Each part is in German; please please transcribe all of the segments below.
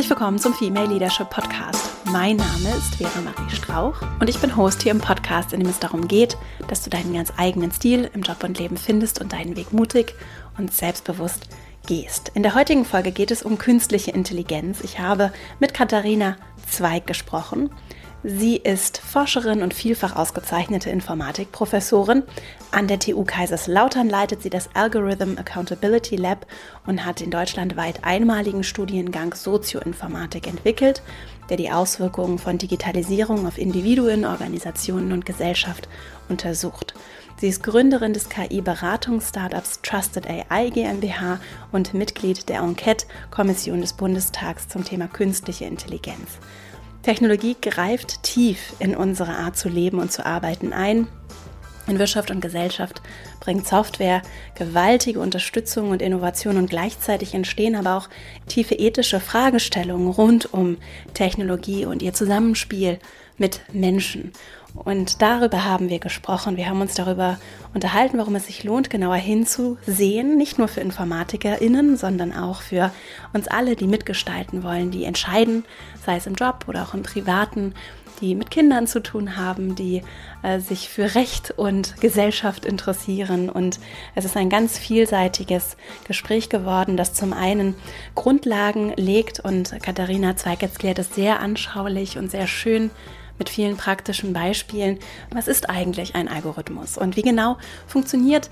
Herzlich willkommen zum Female Leadership Podcast. Mein Name ist Vera Marie Strauch und ich bin Host hier im Podcast, in dem es darum geht, dass du deinen ganz eigenen Stil im Job und Leben findest und deinen Weg mutig und selbstbewusst gehst. In der heutigen Folge geht es um künstliche Intelligenz. Ich habe mit Katharina Zweig gesprochen. Sie ist Forscherin und vielfach ausgezeichnete Informatikprofessorin. An der TU Kaiserslautern leitet sie das Algorithm Accountability Lab und hat den deutschlandweit einmaligen Studiengang Sozioinformatik entwickelt, der die Auswirkungen von Digitalisierung auf Individuen, Organisationen und Gesellschaft untersucht. Sie ist Gründerin des KI-Beratungsstartups Trusted AI GmbH und Mitglied der Enquete-Kommission des Bundestags zum Thema künstliche Intelligenz. Technologie greift tief in unsere Art zu leben und zu arbeiten ein. In Wirtschaft und Gesellschaft bringt Software gewaltige Unterstützung und Innovation und gleichzeitig entstehen aber auch tiefe ethische Fragestellungen rund um Technologie und ihr Zusammenspiel mit Menschen. Und darüber haben wir gesprochen. Wir haben uns darüber unterhalten, warum es sich lohnt, genauer hinzusehen, nicht nur für InformatikerInnen, sondern auch für uns alle, die mitgestalten wollen, die entscheiden, sei es im Job oder auch im Privaten, die mit Kindern zu tun haben, die äh, sich für Recht und Gesellschaft interessieren. Und es ist ein ganz vielseitiges Gespräch geworden, das zum einen Grundlagen legt und Katharina Zweig erklärt es sehr anschaulich und sehr schön mit vielen praktischen Beispielen. Was ist eigentlich ein Algorithmus und wie genau funktioniert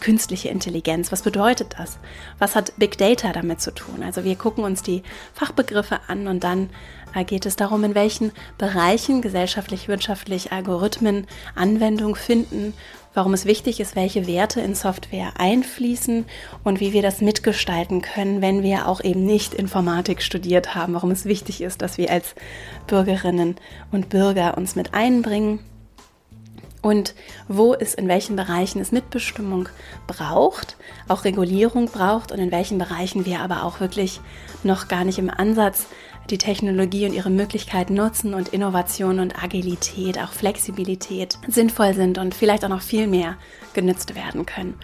künstliche Intelligenz? Was bedeutet das? Was hat Big Data damit zu tun? Also wir gucken uns die Fachbegriffe an und dann äh, geht es darum, in welchen Bereichen gesellschaftlich, wirtschaftlich Algorithmen Anwendung finden warum es wichtig ist, welche Werte in Software einfließen und wie wir das mitgestalten können, wenn wir auch eben nicht Informatik studiert haben, warum es wichtig ist, dass wir als Bürgerinnen und Bürger uns mit einbringen und wo es in welchen Bereichen es Mitbestimmung braucht, auch Regulierung braucht und in welchen Bereichen wir aber auch wirklich noch gar nicht im Ansatz die Technologie und ihre Möglichkeiten nutzen und Innovation und Agilität, auch Flexibilität sinnvoll sind und vielleicht auch noch viel mehr genützt werden können.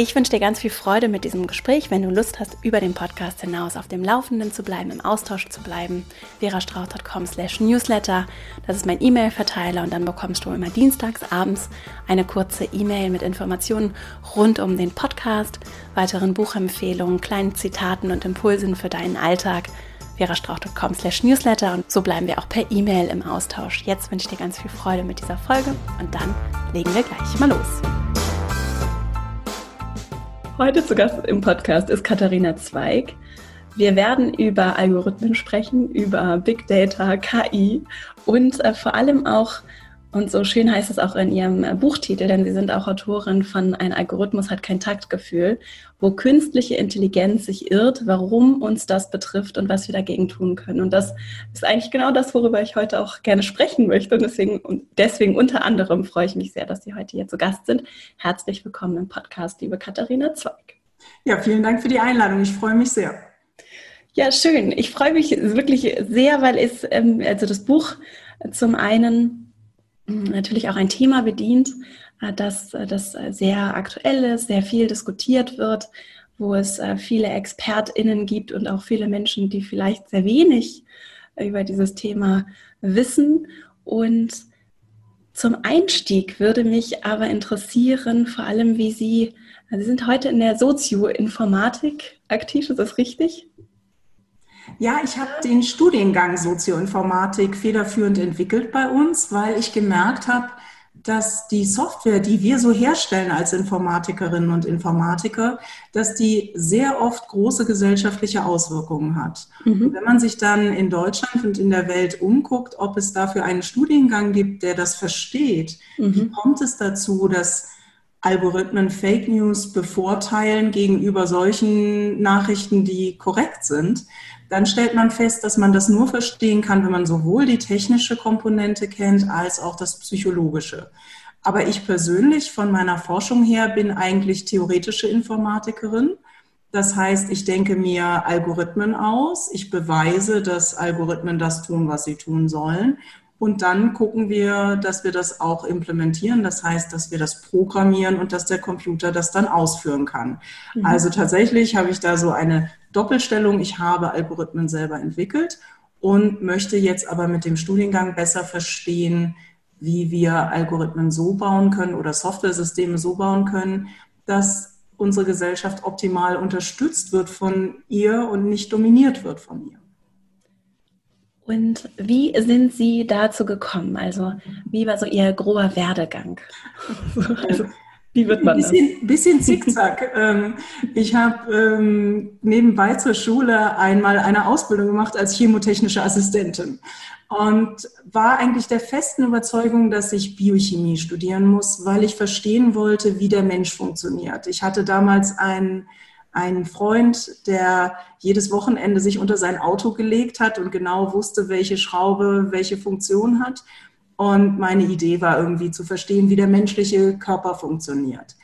Ich wünsche dir ganz viel Freude mit diesem Gespräch. Wenn du Lust hast, über den Podcast hinaus auf dem Laufenden zu bleiben, im Austausch zu bleiben, verastrauch.com slash newsletter. Das ist mein E-Mail-Verteiler und dann bekommst du immer dienstags abends eine kurze E-Mail mit Informationen rund um den Podcast, weiteren Buchempfehlungen, kleinen Zitaten und Impulsen für deinen Alltag verastrauch.com slash newsletter und so bleiben wir auch per E-Mail im Austausch. Jetzt wünsche ich dir ganz viel Freude mit dieser Folge und dann legen wir gleich mal los. Heute zu Gast im Podcast ist Katharina Zweig. Wir werden über Algorithmen sprechen, über Big Data, KI und äh, vor allem auch und so schön heißt es auch in Ihrem äh, Buchtitel, denn Sie sind auch Autorin von Ein Algorithmus hat kein Taktgefühl, wo künstliche Intelligenz sich irrt, warum uns das betrifft und was wir dagegen tun können. Und das ist eigentlich genau das, worüber ich heute auch gerne sprechen möchte. Und deswegen, und deswegen unter anderem freue ich mich sehr, dass Sie heute hier zu Gast sind. Herzlich willkommen im Podcast, liebe Katharina Zweig. Ja, vielen Dank für die Einladung. Ich freue mich sehr. Ja, schön. Ich freue mich wirklich sehr, weil es, ähm, also das Buch zum einen natürlich auch ein Thema bedient, äh, das, äh, das sehr aktuell ist, sehr viel diskutiert wird, wo es äh, viele ExpertInnen gibt und auch viele Menschen, die vielleicht sehr wenig über dieses Thema wissen. Und zum Einstieg würde mich aber interessieren, vor allem wie Sie, Sie sind heute in der Sozioinformatik aktiv, ist das richtig? Ja, ich habe den Studiengang Sozioinformatik federführend entwickelt bei uns, weil ich gemerkt habe, dass die Software, die wir so herstellen als Informatikerinnen und Informatiker, dass die sehr oft große gesellschaftliche Auswirkungen hat. Mhm. Wenn man sich dann in Deutschland und in der Welt umguckt, ob es dafür einen Studiengang gibt, der das versteht, mhm. wie kommt es dazu, dass Algorithmen Fake News bevorteilen gegenüber solchen Nachrichten, die korrekt sind, dann stellt man fest, dass man das nur verstehen kann, wenn man sowohl die technische Komponente kennt als auch das psychologische. Aber ich persönlich von meiner Forschung her bin eigentlich theoretische Informatikerin. Das heißt, ich denke mir Algorithmen aus, ich beweise, dass Algorithmen das tun, was sie tun sollen. Und dann gucken wir, dass wir das auch implementieren. Das heißt, dass wir das programmieren und dass der Computer das dann ausführen kann. Mhm. Also tatsächlich habe ich da so eine Doppelstellung. Ich habe Algorithmen selber entwickelt und möchte jetzt aber mit dem Studiengang besser verstehen, wie wir Algorithmen so bauen können oder Softwaresysteme so bauen können, dass unsere Gesellschaft optimal unterstützt wird von ihr und nicht dominiert wird von ihr. Und wie sind Sie dazu gekommen? Also, wie war so Ihr grober Werdegang? Also, wie wird man das? Bisschen, bisschen zickzack. Ähm, ich habe ähm, nebenbei zur Schule einmal eine Ausbildung gemacht als chemotechnische Assistentin und war eigentlich der festen Überzeugung, dass ich Biochemie studieren muss, weil ich verstehen wollte, wie der Mensch funktioniert. Ich hatte damals einen, einen Freund, der jedes Wochenende sich unter sein Auto gelegt hat und genau wusste, welche Schraube welche Funktion hat. Und meine Idee war irgendwie zu verstehen, wie der menschliche Körper funktioniert.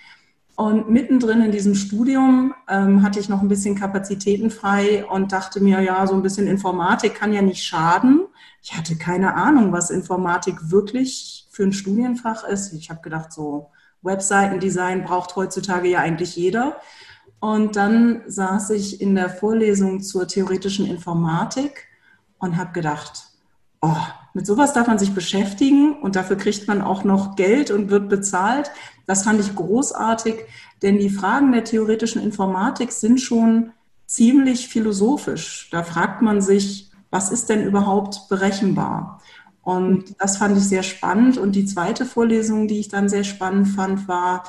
Und mittendrin in diesem Studium ähm, hatte ich noch ein bisschen Kapazitäten frei und dachte mir, ja, so ein bisschen Informatik kann ja nicht schaden. Ich hatte keine Ahnung, was Informatik wirklich für ein Studienfach ist. Ich habe gedacht, so Webseitendesign braucht heutzutage ja eigentlich jeder. Und dann saß ich in der Vorlesung zur theoretischen Informatik und habe gedacht, oh, mit sowas darf man sich beschäftigen und dafür kriegt man auch noch Geld und wird bezahlt. Das fand ich großartig, denn die Fragen der theoretischen Informatik sind schon ziemlich philosophisch. Da fragt man sich, was ist denn überhaupt berechenbar? Und das fand ich sehr spannend. Und die zweite Vorlesung, die ich dann sehr spannend fand, war,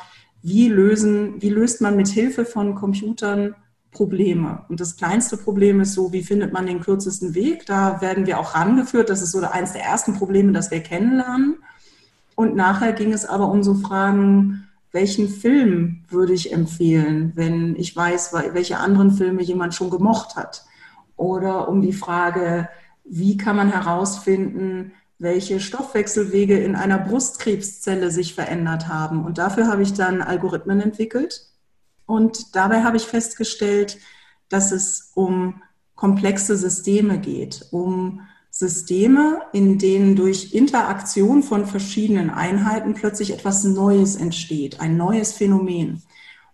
wie lösen, wie löst man mit Hilfe von Computern Probleme. Und das kleinste Problem ist so, wie findet man den kürzesten Weg? Da werden wir auch rangeführt. Das ist so eines der ersten Probleme, das wir kennenlernen. Und nachher ging es aber um so Fragen, welchen Film würde ich empfehlen, wenn ich weiß, welche anderen Filme jemand schon gemocht hat? Oder um die Frage, wie kann man herausfinden, welche Stoffwechselwege in einer Brustkrebszelle sich verändert haben? Und dafür habe ich dann Algorithmen entwickelt, und dabei habe ich festgestellt, dass es um komplexe Systeme geht, um Systeme, in denen durch Interaktion von verschiedenen Einheiten plötzlich etwas Neues entsteht, ein neues Phänomen.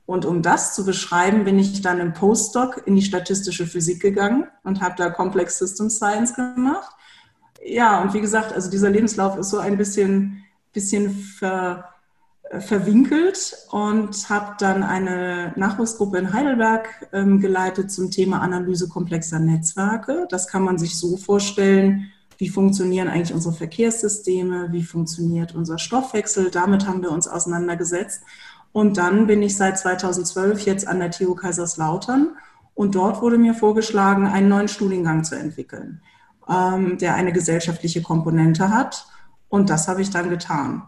Und um das zu beschreiben, bin ich dann im Postdoc in die statistische Physik gegangen und habe da Complex System Science gemacht. Ja, und wie gesagt, also dieser Lebenslauf ist so ein bisschen, bisschen ver, verwinkelt und habe dann eine Nachwuchsgruppe in Heidelberg ähm, geleitet zum Thema Analyse komplexer Netzwerke. Das kann man sich so vorstellen, wie funktionieren eigentlich unsere Verkehrssysteme, wie funktioniert unser Stoffwechsel. Damit haben wir uns auseinandergesetzt. Und dann bin ich seit 2012 jetzt an der TU Kaiserslautern und dort wurde mir vorgeschlagen, einen neuen Studiengang zu entwickeln, ähm, der eine gesellschaftliche Komponente hat. Und das habe ich dann getan.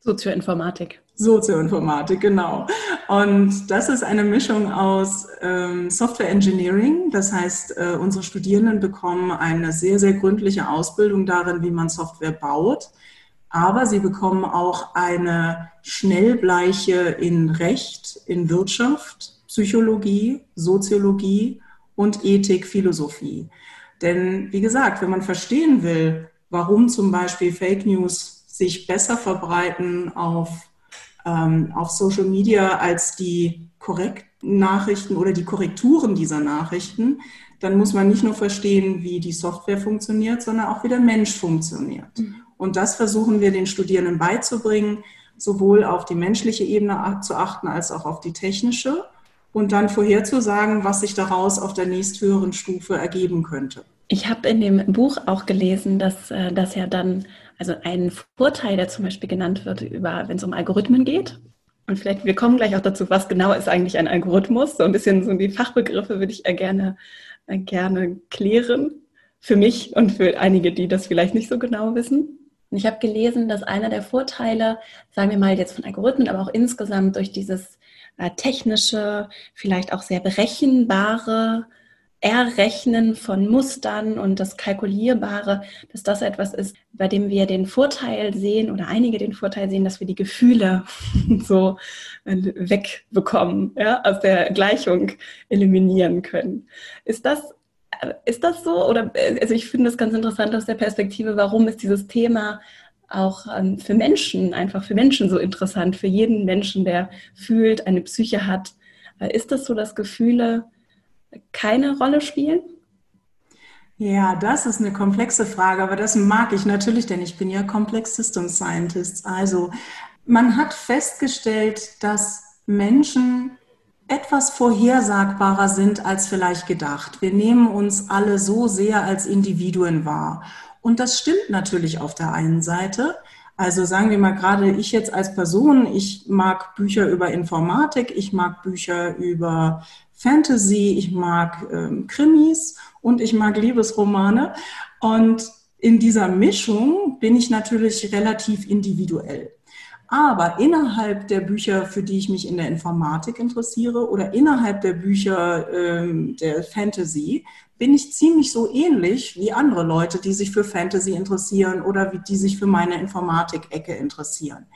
Sozioinformatik. Sozioinformatik, genau. Und das ist eine Mischung aus ähm, Software Engineering. Das heißt, äh, unsere Studierenden bekommen eine sehr, sehr gründliche Ausbildung darin, wie man Software baut. Aber sie bekommen auch eine Schnellbleiche in Recht, in Wirtschaft, Psychologie, Soziologie und Ethik, Philosophie. Denn wie gesagt, wenn man verstehen will, warum zum Beispiel Fake News sich besser verbreiten auf, ähm, auf Social Media als die korrekten Nachrichten oder die Korrekturen dieser Nachrichten, dann muss man nicht nur verstehen, wie die Software funktioniert, sondern auch wie der Mensch funktioniert. Mhm. Und das versuchen wir den Studierenden beizubringen, sowohl auf die menschliche Ebene zu achten als auch auf die technische und dann vorherzusagen, was sich daraus auf der nächsthöheren Stufe ergeben könnte. Ich habe in dem Buch auch gelesen, dass äh, das ja dann also ein Vorteil, der zum Beispiel genannt wird, über, wenn es um Algorithmen geht. Und vielleicht, wir kommen gleich auch dazu, was genau ist eigentlich ein Algorithmus. So ein bisschen so die Fachbegriffe würde ich gerne, gerne klären. Für mich und für einige, die das vielleicht nicht so genau wissen. Und ich habe gelesen, dass einer der Vorteile, sagen wir mal jetzt von Algorithmen, aber auch insgesamt durch dieses äh, technische, vielleicht auch sehr berechenbare Errechnen von Mustern und das Kalkulierbare, dass das etwas ist, bei dem wir den Vorteil sehen oder einige den Vorteil sehen, dass wir die Gefühle so äh, wegbekommen, ja, aus der Gleichung eliminieren können. Ist das ist das so? Oder also ich finde das ganz interessant aus der Perspektive, warum ist dieses Thema auch ähm, für Menschen, einfach für Menschen so interessant, für jeden Menschen, der fühlt, eine Psyche hat. Äh, ist das so, dass Gefühle keine Rolle spielen? Ja, das ist eine komplexe Frage, aber das mag ich natürlich, denn ich bin ja Complex System Scientist. Also man hat festgestellt, dass Menschen etwas vorhersagbarer sind als vielleicht gedacht. Wir nehmen uns alle so sehr als Individuen wahr. Und das stimmt natürlich auf der einen Seite. Also sagen wir mal gerade ich jetzt als Person, ich mag Bücher über Informatik, ich mag Bücher über Fantasy, ich mag ähm, Krimis und ich mag Liebesromane. Und in dieser Mischung bin ich natürlich relativ individuell. Aber innerhalb der Bücher, für die ich mich in der Informatik interessiere oder innerhalb der Bücher ähm, der Fantasy, bin ich ziemlich so ähnlich wie andere Leute, die sich für Fantasy interessieren oder wie die sich für meine Informatik-Ecke interessieren.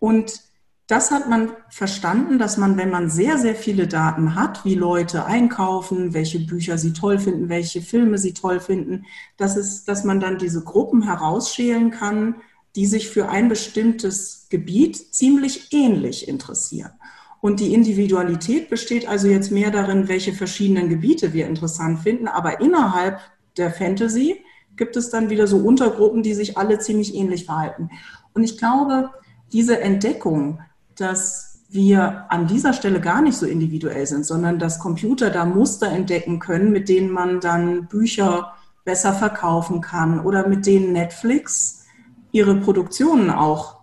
Und das hat man verstanden, dass man, wenn man sehr, sehr viele Daten hat, wie Leute einkaufen, welche Bücher sie toll finden, welche Filme sie toll finden, dass, es, dass man dann diese Gruppen herausschälen kann, die sich für ein bestimmtes Gebiet ziemlich ähnlich interessieren. Und die Individualität besteht also jetzt mehr darin, welche verschiedenen Gebiete wir interessant finden. Aber innerhalb der Fantasy gibt es dann wieder so Untergruppen, die sich alle ziemlich ähnlich verhalten. Und ich glaube, diese Entdeckung, dass wir an dieser Stelle gar nicht so individuell sind, sondern dass Computer da Muster entdecken können, mit denen man dann Bücher besser verkaufen kann oder mit denen Netflix ihre Produktionen auch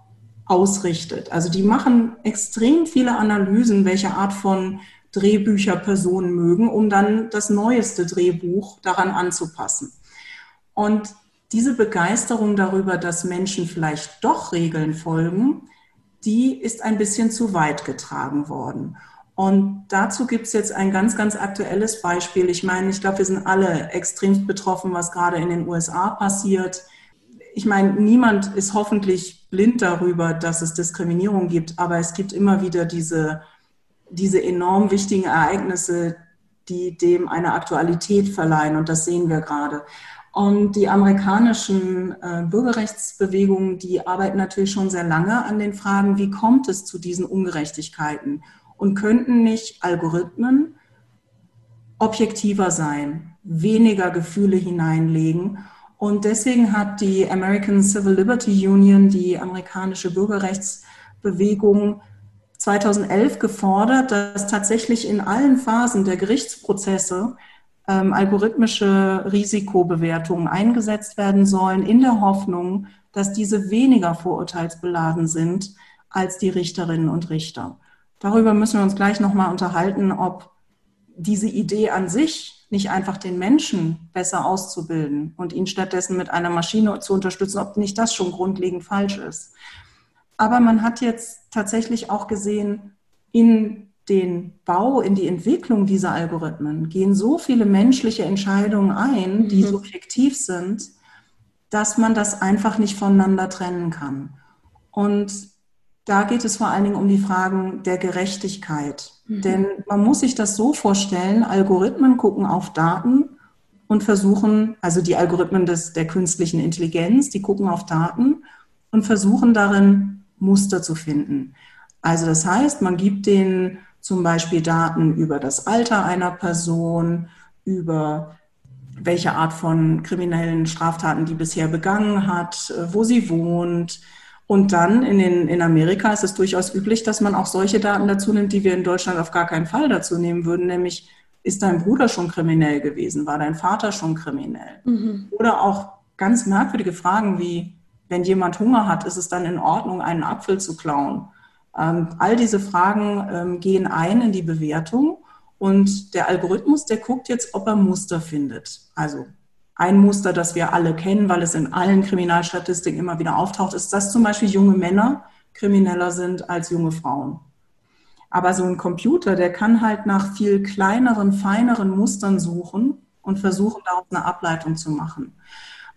ausrichtet. Also die machen extrem viele Analysen, welche Art von Drehbücher Personen mögen, um dann das neueste Drehbuch daran anzupassen. Und diese Begeisterung darüber, dass Menschen vielleicht doch Regeln folgen, die ist ein bisschen zu weit getragen worden. Und dazu gibt es jetzt ein ganz, ganz aktuelles Beispiel. Ich meine, ich glaube, wir sind alle extrem betroffen, was gerade in den USA passiert. Ich meine, niemand ist hoffentlich blind darüber, dass es Diskriminierung gibt, aber es gibt immer wieder diese, diese enorm wichtigen Ereignisse, die dem eine Aktualität verleihen. Und das sehen wir gerade. Und die amerikanischen äh, Bürgerrechtsbewegungen, die arbeiten natürlich schon sehr lange an den Fragen, wie kommt es zu diesen Ungerechtigkeiten? Und könnten nicht Algorithmen objektiver sein, weniger Gefühle hineinlegen? Und deswegen hat die American Civil Liberty Union, die amerikanische Bürgerrechtsbewegung, 2011 gefordert, dass tatsächlich in allen Phasen der Gerichtsprozesse ähm, algorithmische Risikobewertungen eingesetzt werden sollen, in der Hoffnung, dass diese weniger vorurteilsbeladen sind als die Richterinnen und Richter. Darüber müssen wir uns gleich nochmal unterhalten, ob diese Idee an sich nicht einfach den Menschen besser auszubilden und ihn stattdessen mit einer Maschine zu unterstützen, ob nicht das schon grundlegend falsch ist. Aber man hat jetzt tatsächlich auch gesehen, in den Bau, in die Entwicklung dieser Algorithmen gehen so viele menschliche Entscheidungen ein, die mhm. subjektiv sind, dass man das einfach nicht voneinander trennen kann. Und da geht es vor allen Dingen um die Fragen der Gerechtigkeit. Mhm. Denn man muss sich das so vorstellen, Algorithmen gucken auf Daten und versuchen, also die Algorithmen des, der künstlichen Intelligenz, die gucken auf Daten und versuchen darin Muster zu finden. Also das heißt, man gibt den zum Beispiel Daten über das Alter einer Person, über welche Art von kriminellen Straftaten die bisher begangen hat, wo sie wohnt. Und dann in, den, in Amerika ist es durchaus üblich, dass man auch solche Daten dazu nimmt, die wir in Deutschland auf gar keinen Fall dazu nehmen würden, nämlich ist dein Bruder schon kriminell gewesen, war dein Vater schon kriminell? Mhm. Oder auch ganz merkwürdige Fragen wie, wenn jemand Hunger hat, ist es dann in Ordnung, einen Apfel zu klauen? Ähm, all diese Fragen ähm, gehen ein in die Bewertung und der Algorithmus, der guckt jetzt, ob er Muster findet. Also ein Muster, das wir alle kennen, weil es in allen Kriminalstatistiken immer wieder auftaucht, ist, dass zum Beispiel junge Männer krimineller sind als junge Frauen. Aber so ein Computer, der kann halt nach viel kleineren, feineren Mustern suchen und versuchen, daraus eine Ableitung zu machen.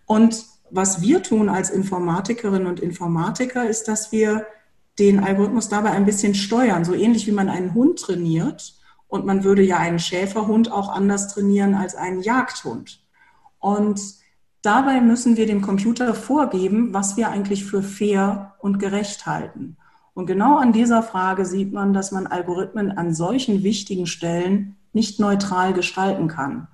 Und was wir tun als Informatikerinnen und Informatiker, ist, dass wir den Algorithmus dabei ein bisschen steuern, so ähnlich wie man einen Hund trainiert Und man würde ja einen Schäferhund auch anders trainieren als einen Jagdhund. Und dabei müssen wir dem Computer vorgeben, was wir eigentlich für fair und gerecht halten. Und genau an dieser Frage sieht man, dass man Algorithmen an solchen wichtigen Stellen nicht neutral gestalten kann.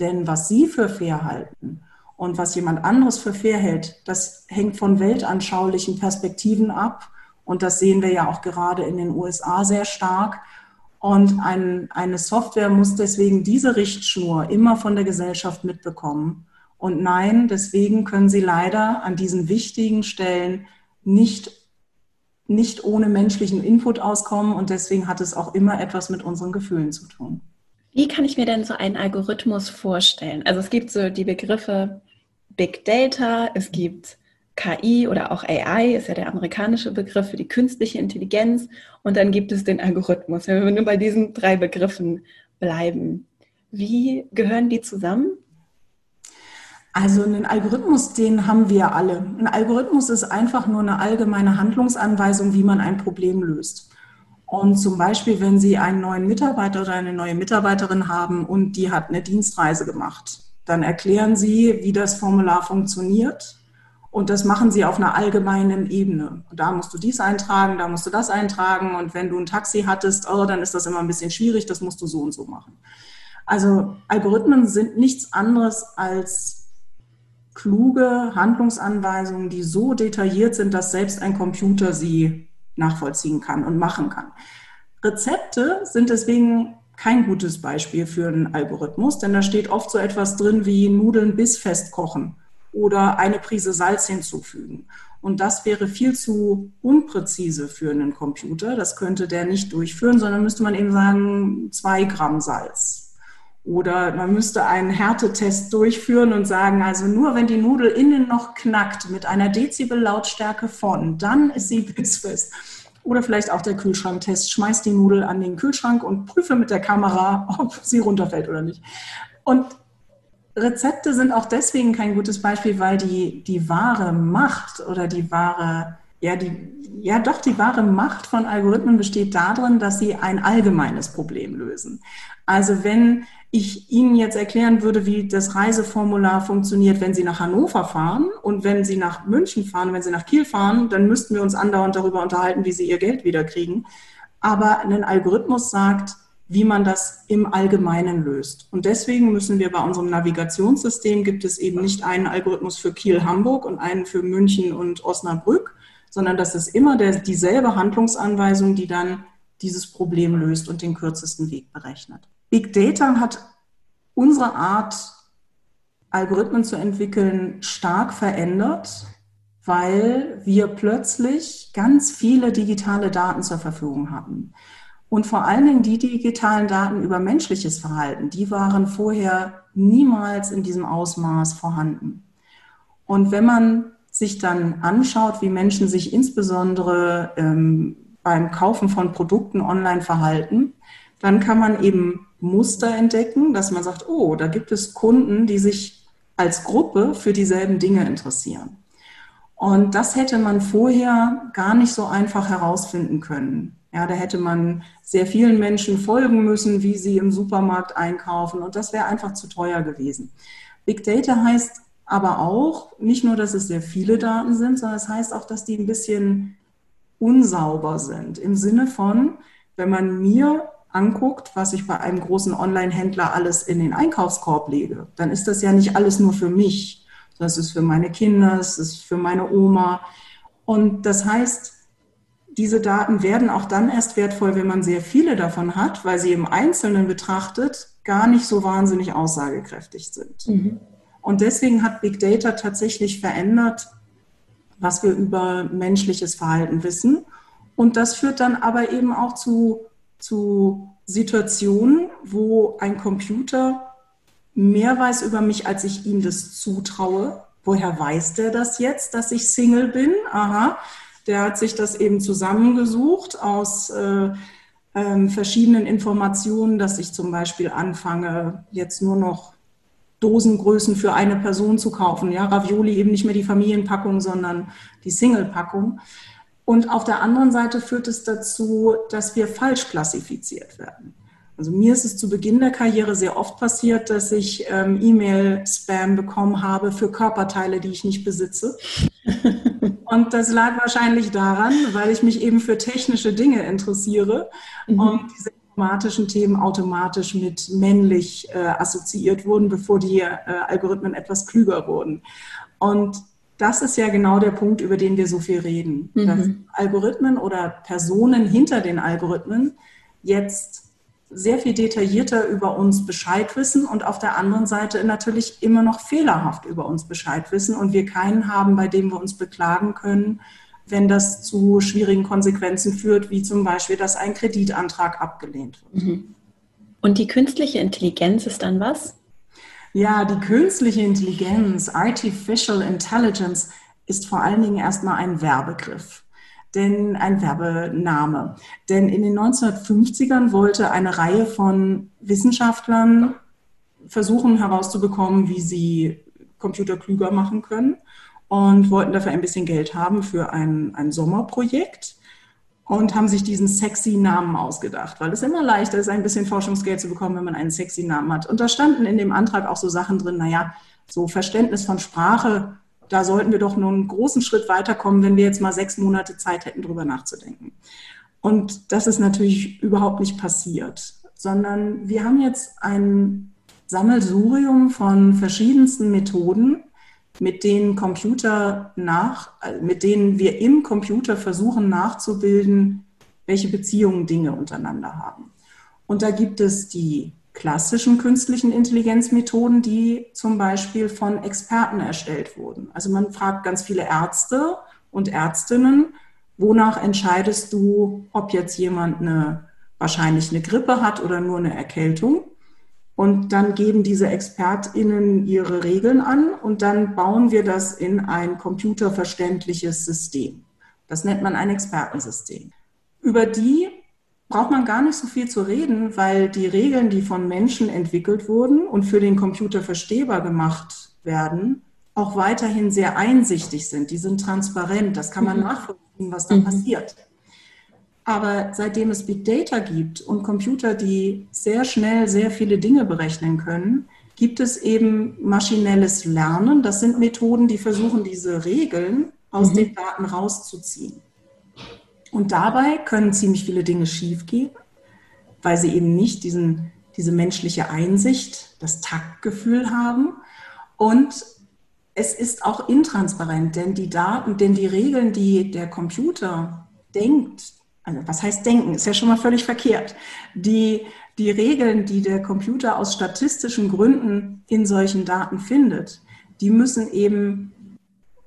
Denn was Sie für fair halten und was jemand anderes für fair hält, das hängt von weltanschaulichen Perspektiven ab. Und das sehen wir ja auch gerade in den USA sehr stark. Und ein, eine Software muss deswegen diese Richtschnur immer von der Gesellschaft mitbekommen. Und nein, deswegen können sie leider an diesen wichtigen Stellen nicht, nicht ohne menschlichen Input auskommen. Und deswegen hat es auch immer etwas mit unseren Gefühlen zu tun. Wie kann ich mir denn so einen Algorithmus vorstellen? Also es gibt so die Begriffe Big Data, es gibt KI oder auch AI, ist ja der amerikanische Begriff für die künstliche Intelligenz. Und dann gibt es den Algorithmus. Wenn wir nur bei diesen drei Begriffen bleiben, wie gehören die zusammen? Also einen Algorithmus, den haben wir alle. Ein Algorithmus ist einfach nur eine allgemeine Handlungsanweisung, wie man ein Problem löst. Und zum Beispiel, wenn Sie einen neuen Mitarbeiter oder eine neue Mitarbeiterin haben und die hat eine Dienstreise gemacht, dann erklären Sie, wie das Formular funktioniert. Und das machen Sie auf einer allgemeinen Ebene. Da musst du dies eintragen, da musst du das eintragen. Und wenn du ein Taxi hattest, oh, dann ist das immer ein bisschen schwierig, das musst du so und so machen. Also Algorithmen sind nichts anderes als kluge Handlungsanweisungen, die so detailliert sind, dass selbst ein Computer sie nachvollziehen kann und machen kann. Rezepte sind deswegen kein gutes Beispiel für einen Algorithmus, denn da steht oft so etwas drin wie Nudeln bissfest kochen oder eine Prise Salz hinzufügen. Und das wäre viel zu unpräzise für einen Computer. Das könnte der nicht durchführen, sondern müsste man eben sagen, zwei Gramm Salz. Oder man müsste einen Härtetest durchführen und sagen, also nur wenn die Nudel innen noch knackt mit einer Dezibel-Lautstärke von, dann ist sie bissfest. Oder vielleicht auch der Kühlschranktest. Schmeiß die Nudel an den Kühlschrank und prüfe mit der Kamera, ob sie runterfällt oder nicht. Und Rezepte sind auch deswegen kein gutes Beispiel, weil die, die wahre Macht oder die wahre, ja, die, ja doch, die wahre Macht von Algorithmen besteht darin, dass sie ein allgemeines Problem lösen. Also wenn ich Ihnen jetzt erklären würde, wie das Reiseformular funktioniert, wenn Sie nach Hannover fahren und wenn Sie nach München fahren, wenn Sie nach Kiel fahren, dann müssten wir uns andauernd darüber unterhalten, wie Sie Ihr Geld wiederkriegen. Aber ein Algorithmus sagt, wie man das im Allgemeinen löst. Und deswegen müssen wir bei unserem Navigationssystem gibt es eben nicht einen Algorithmus für Kiel-Hamburg und einen für München und Osnabrück, sondern das ist immer der, dieselbe Handlungsanweisung, die dann dieses Problem löst und den kürzesten Weg berechnet. Big Data hat unsere Art, Algorithmen zu entwickeln, stark verändert, weil wir plötzlich ganz viele digitale Daten zur Verfügung hatten. Und vor allen Dingen die digitalen Daten über menschliches Verhalten, die waren vorher niemals in diesem Ausmaß vorhanden. Und wenn man sich dann anschaut, wie Menschen sich insbesondere ähm, beim Kaufen von Produkten online verhalten, dann kann man eben Muster entdecken, dass man sagt, oh, da gibt es Kunden, die sich als Gruppe für dieselben Dinge interessieren. Und das hätte man vorher gar nicht so einfach herausfinden können. Ja, da hätte man sehr vielen Menschen folgen müssen, wie sie im Supermarkt einkaufen. Und das wäre einfach zu teuer gewesen. Big Data heißt aber auch, nicht nur, dass es sehr viele Daten sind, sondern es heißt auch, dass die ein bisschen unsauber sind. Im Sinne von, wenn man mir anguckt, was ich bei einem großen Online-Händler alles in den Einkaufskorb lege, dann ist das ja nicht alles nur für mich, es ist für meine Kinder, es ist für meine Oma. Und das heißt, diese Daten werden auch dann erst wertvoll, wenn man sehr viele davon hat, weil sie im Einzelnen betrachtet gar nicht so wahnsinnig aussagekräftig sind. Mhm. Und deswegen hat Big Data tatsächlich verändert, was wir über menschliches Verhalten wissen. Und das führt dann aber eben auch zu zu Situationen, wo ein Computer mehr weiß über mich, als ich ihm das zutraue. Woher weiß der das jetzt, dass ich Single bin? Aha, der hat sich das eben zusammengesucht aus äh, äh, verschiedenen Informationen, dass ich zum Beispiel anfange, jetzt nur noch Dosengrößen für eine Person zu kaufen. Ja, Ravioli eben nicht mehr die Familienpackung, sondern die Single-Packung. Und auf der anderen Seite führt es dazu, dass wir falsch klassifiziert werden. Also mir ist es zu Beginn der Karriere sehr oft passiert, dass ich ähm, E-Mail-Spam bekommen habe für Körperteile, die ich nicht besitze. Und das lag wahrscheinlich daran, weil ich mich eben für technische Dinge interessiere mhm. und diese informatischen Themen automatisch mit männlich äh, assoziiert wurden, bevor die äh, Algorithmen etwas klüger wurden. Und das ist ja genau der Punkt, über den wir so viel reden. Mhm. Dass Algorithmen oder Personen hinter den Algorithmen jetzt sehr viel detaillierter über uns Bescheid wissen und auf der anderen Seite natürlich immer noch fehlerhaft über uns Bescheid wissen und wir keinen haben, bei dem wir uns beklagen können, wenn das zu schwierigen Konsequenzen führt, wie zum Beispiel, dass ein Kreditantrag abgelehnt wird. Mhm. Und die künstliche Intelligenz ist dann was? Ja, die künstliche Intelligenz, Artificial Intelligence, ist vor allen Dingen erstmal ein Werbegriff denn ein Werbename. Denn in den 1950ern wollte eine Reihe von Wissenschaftlern versuchen herauszubekommen, wie sie Computer klüger machen können und wollten dafür ein bisschen Geld haben für ein, ein Sommerprojekt und haben sich diesen sexy Namen ausgedacht, weil es immer leichter ist, ein bisschen Forschungsgeld zu bekommen, wenn man einen sexy Namen hat. Und da standen in dem Antrag auch so Sachen drin, naja, so Verständnis von Sprache da sollten wir doch nur einen großen Schritt weiterkommen, wenn wir jetzt mal sechs Monate Zeit hätten, darüber nachzudenken. Und das ist natürlich überhaupt nicht passiert, sondern wir haben jetzt ein Sammelsurium von verschiedensten Methoden, mit denen Computer nach, mit denen wir im Computer versuchen nachzubilden, welche Beziehungen Dinge untereinander haben. Und da gibt es die klassischen künstlichen Intelligenzmethoden, die zum Beispiel von Experten erstellt wurden. Also man fragt ganz viele Ärzte und Ärztinnen, wonach entscheidest du, ob jetzt jemand eine wahrscheinlich eine Grippe hat oder nur eine Erkältung? Und dann geben diese ExpertInnen ihre Regeln an und dann bauen wir das in ein computerverständliches System. Das nennt man ein Expertensystem. Über die braucht man gar nicht so viel zu reden, weil die Regeln, die von Menschen entwickelt wurden und für den Computer verstehbar gemacht werden, auch weiterhin sehr einsichtig sind. Die sind transparent, das kann man mhm. nachvollziehen, was da mhm. passiert. Aber seitdem es Big Data gibt und Computer, die sehr schnell sehr viele Dinge berechnen können, gibt es eben maschinelles Lernen. Das sind Methoden, die versuchen, diese Regeln aus mhm. den Daten rauszuziehen. Und dabei können ziemlich viele Dinge schiefgehen, weil sie eben nicht diesen, diese menschliche Einsicht, das Taktgefühl haben. Und es ist auch intransparent, denn die Daten, denn die Regeln, die der Computer denkt, also was heißt denken, ist ja schon mal völlig verkehrt. Die, die Regeln, die der Computer aus statistischen Gründen in solchen Daten findet, die müssen eben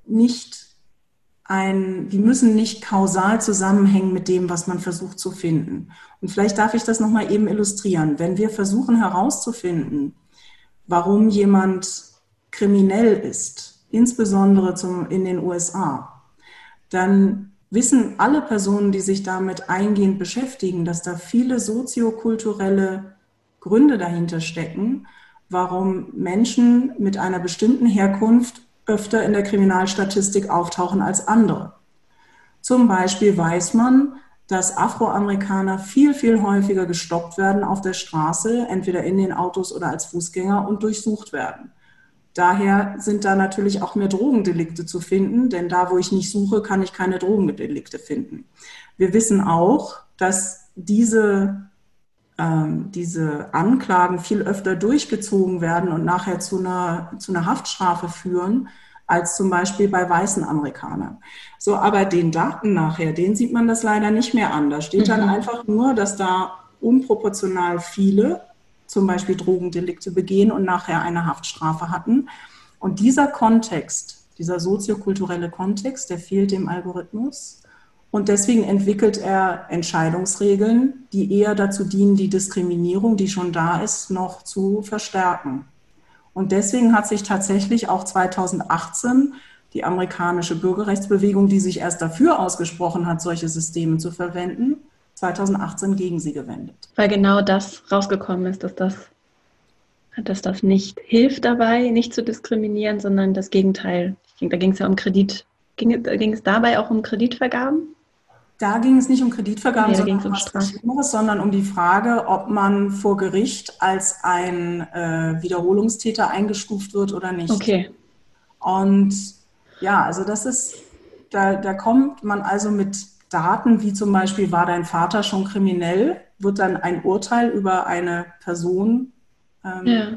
nicht ein, die müssen nicht kausal zusammenhängen mit dem, was man versucht zu finden. Und vielleicht darf ich das nochmal eben illustrieren. Wenn wir versuchen herauszufinden, warum jemand kriminell ist, insbesondere zum, in den USA, dann wissen alle Personen, die sich damit eingehend beschäftigen, dass da viele soziokulturelle Gründe dahinter stecken, warum Menschen mit einer bestimmten Herkunft öfter in der Kriminalstatistik auftauchen als andere. Zum Beispiel weiß man, dass Afroamerikaner viel, viel häufiger gestoppt werden auf der Straße, entweder in den Autos oder als Fußgänger und durchsucht werden. Daher sind da natürlich auch mehr Drogendelikte zu finden, denn da, wo ich nicht suche, kann ich keine Drogendelikte finden. Wir wissen auch, dass diese ähm, diese Anklagen viel öfter durchgezogen werden und nachher zu einer, zu einer Haftstrafe führen, als zum Beispiel bei weißen Amerikanern. So, aber den Daten nachher, den sieht man das leider nicht mehr an. Da steht dann mhm. einfach nur, dass da unproportional viele zum Beispiel Drogendelikte begehen und nachher eine Haftstrafe hatten. Und dieser Kontext, dieser soziokulturelle Kontext, der fehlt dem Algorithmus. Und deswegen entwickelt er Entscheidungsregeln, die eher dazu dienen, die Diskriminierung, die schon da ist, noch zu verstärken. Und deswegen hat sich tatsächlich auch 2018 die amerikanische Bürgerrechtsbewegung, die sich erst dafür ausgesprochen hat, solche Systeme zu verwenden, 2018 gegen sie gewendet. Weil genau das rausgekommen ist, dass das, dass das nicht hilft dabei, nicht zu diskriminieren, sondern das Gegenteil. Da ging es ja um Kredit. Ging, ging es dabei auch um Kreditvergaben? Da ging es nicht um Kreditvergaben, Nee, sondern, um. Schlimmeres, sondern um die Frage, ob man vor Gericht als ein äh, Wiederholungstäter eingestuft wird oder nicht. Okay. Und ja, also das ist, da, da kommt man also mit Daten, wie zum Beispiel, war dein Vater schon kriminell, wird dann ein Urteil über eine Person ähm, Ja.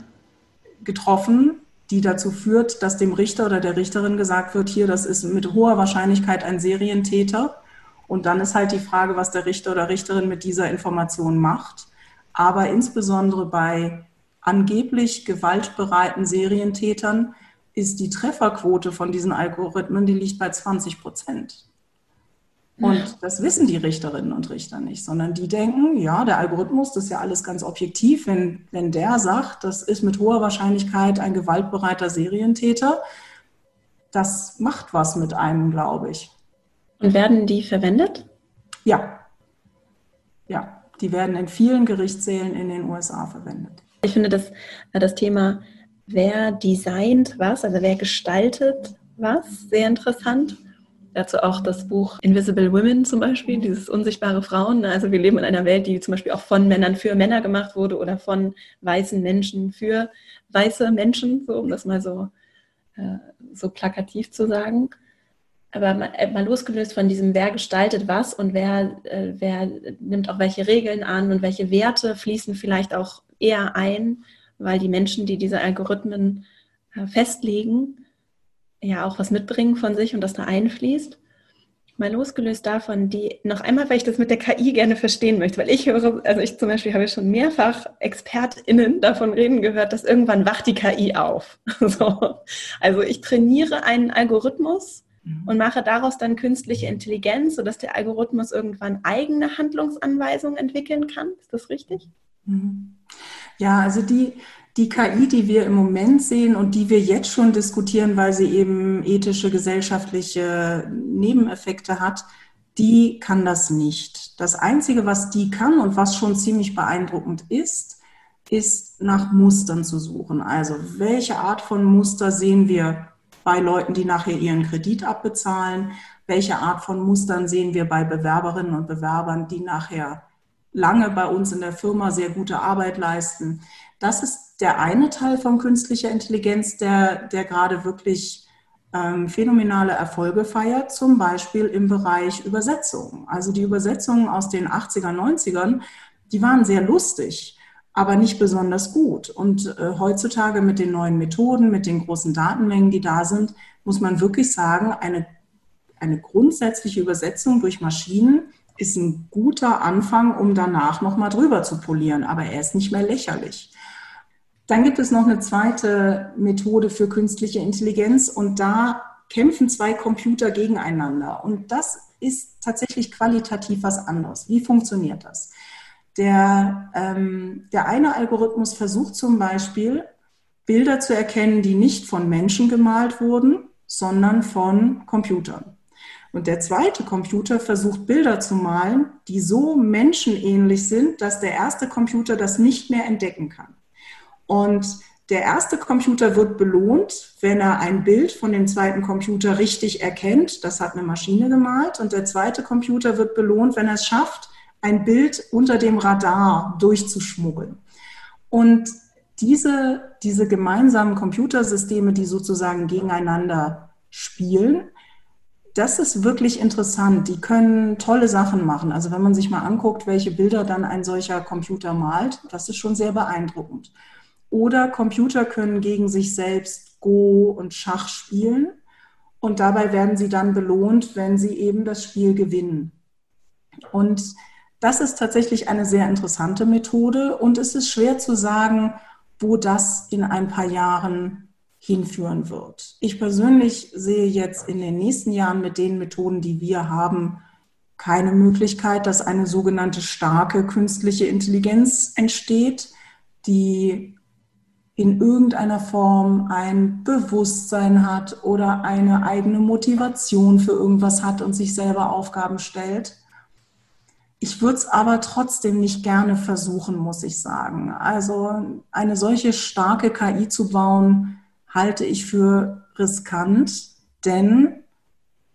getroffen, die dazu führt, dass dem Richter oder der Richterin gesagt wird, hier, das ist mit hoher Wahrscheinlichkeit ein Serientäter. Und dann ist halt die Frage, was der Richter oder Richterin mit dieser Information macht. Aber insbesondere bei angeblich gewaltbereiten Serientätern ist die Trefferquote von diesen Algorithmen, die liegt bei 20 Prozent. Und das wissen die Richterinnen und Richter nicht, sondern die denken, ja, der Algorithmus, das ist ja alles ganz objektiv. Wenn, wenn der sagt, das ist mit hoher Wahrscheinlichkeit ein gewaltbereiter Serientäter, das macht was mit einem, glaube ich. Und werden die verwendet? Ja. Ja, die werden in vielen Gerichtssälen in den USA verwendet. Ich finde das, äh, das Thema, wer designt was, also wer gestaltet was, sehr interessant. Dazu auch das Buch Invisible Women zum Beispiel, dieses unsichtbare Frauen. Also wir leben in einer Welt, die zum Beispiel auch von Männern für Männer gemacht wurde oder von weißen Menschen für weiße Menschen, so um das mal so, äh, so plakativ zu sagen. Aber mal, äh, mal losgelöst von diesem, wer gestaltet was und wer, äh, wer nimmt auch welche Regeln an und welche Werte fließen vielleicht auch eher ein, weil die Menschen, die diese Algorithmen äh, festlegen, ja auch was mitbringen von sich und das da einfließt. Mal losgelöst davon, die noch einmal, weil ich das mit der KI gerne verstehen möchte, weil ich höre, also ich zum Beispiel habe schon mehrfach ExpertInnen davon reden gehört, dass irgendwann wacht die KI auf. So. Also ich trainiere einen Algorithmus und mache daraus dann künstliche Intelligenz, sodass der Algorithmus irgendwann eigene Handlungsanweisungen entwickeln kann. Ist das richtig? Mhm. Ja, also die, die KI, die wir im Moment sehen und die wir jetzt schon diskutieren, weil sie eben ethische, gesellschaftliche Nebeneffekte hat, die kann das nicht. Das Einzige, was die kann und was schon ziemlich beeindruckend ist, ist nach Mustern zu suchen. Also welche Art von Muster sehen wir bei Leuten, die nachher ihren Kredit abbezahlen? Welche Art von Mustern sehen wir bei Bewerberinnen und Bewerbern, die nachher lange bei uns in der Firma sehr gute Arbeit leisten? Das ist der eine Teil von künstlicher Intelligenz, der, der gerade wirklich ähm, phänomenale Erfolge feiert, zum Beispiel im Bereich Übersetzung. Also die Übersetzungen aus den 80er, 90ern, die waren sehr lustig, aber nicht besonders gut. Und äh, heutzutage mit den neuen Methoden, mit den großen Datenmengen, die da sind, muss man wirklich sagen, eine, eine grundsätzliche Übersetzung durch Maschinen ist ein guter Anfang, um danach nochmal drüber zu polieren, aber er ist nicht mehr lächerlich. Dann gibt es noch eine zweite Methode für künstliche Intelligenz und da kämpfen zwei Computer gegeneinander. Und das ist tatsächlich qualitativ was anderes. Wie funktioniert das? Der, ähm, der eine Algorithmus versucht zum Beispiel, Bilder zu erkennen, die nicht von Menschen gemalt wurden, sondern von Computern. Und der zweite Computer versucht Bilder zu malen, die so menschenähnlich sind, dass der erste Computer das nicht mehr entdecken kann. Und der erste Computer wird belohnt, wenn er ein Bild von dem zweiten Computer richtig erkennt. Das hat eine Maschine gemalt. Und der zweite Computer wird belohnt, wenn er es schafft, ein Bild unter dem Radar durchzuschmuggeln. Und diese, diese gemeinsamen Computersysteme, die sozusagen gegeneinander spielen, das ist wirklich interessant. Die können tolle Sachen machen. Also wenn man sich mal anguckt, welche Bilder dann ein solcher Computer malt, das ist schon sehr beeindruckend. Oder Computer können gegen sich selbst Go und Schach spielen und dabei werden sie dann belohnt, wenn sie eben das Spiel gewinnen. Und das ist tatsächlich eine sehr interessante Methode und es ist schwer zu sagen, wo das in ein paar Jahren hinführen wird. Ich persönlich sehe jetzt in den nächsten Jahren mit den Methoden, die wir haben, keine Möglichkeit, dass eine sogenannte starke künstliche Intelligenz entsteht, die in irgendeiner Form ein Bewusstsein hat oder eine eigene Motivation für irgendwas hat und sich selber Aufgaben stellt. Ich würde es aber trotzdem nicht gerne versuchen, muss ich sagen. Also eine solche starke KI zu bauen, halte ich für riskant, denn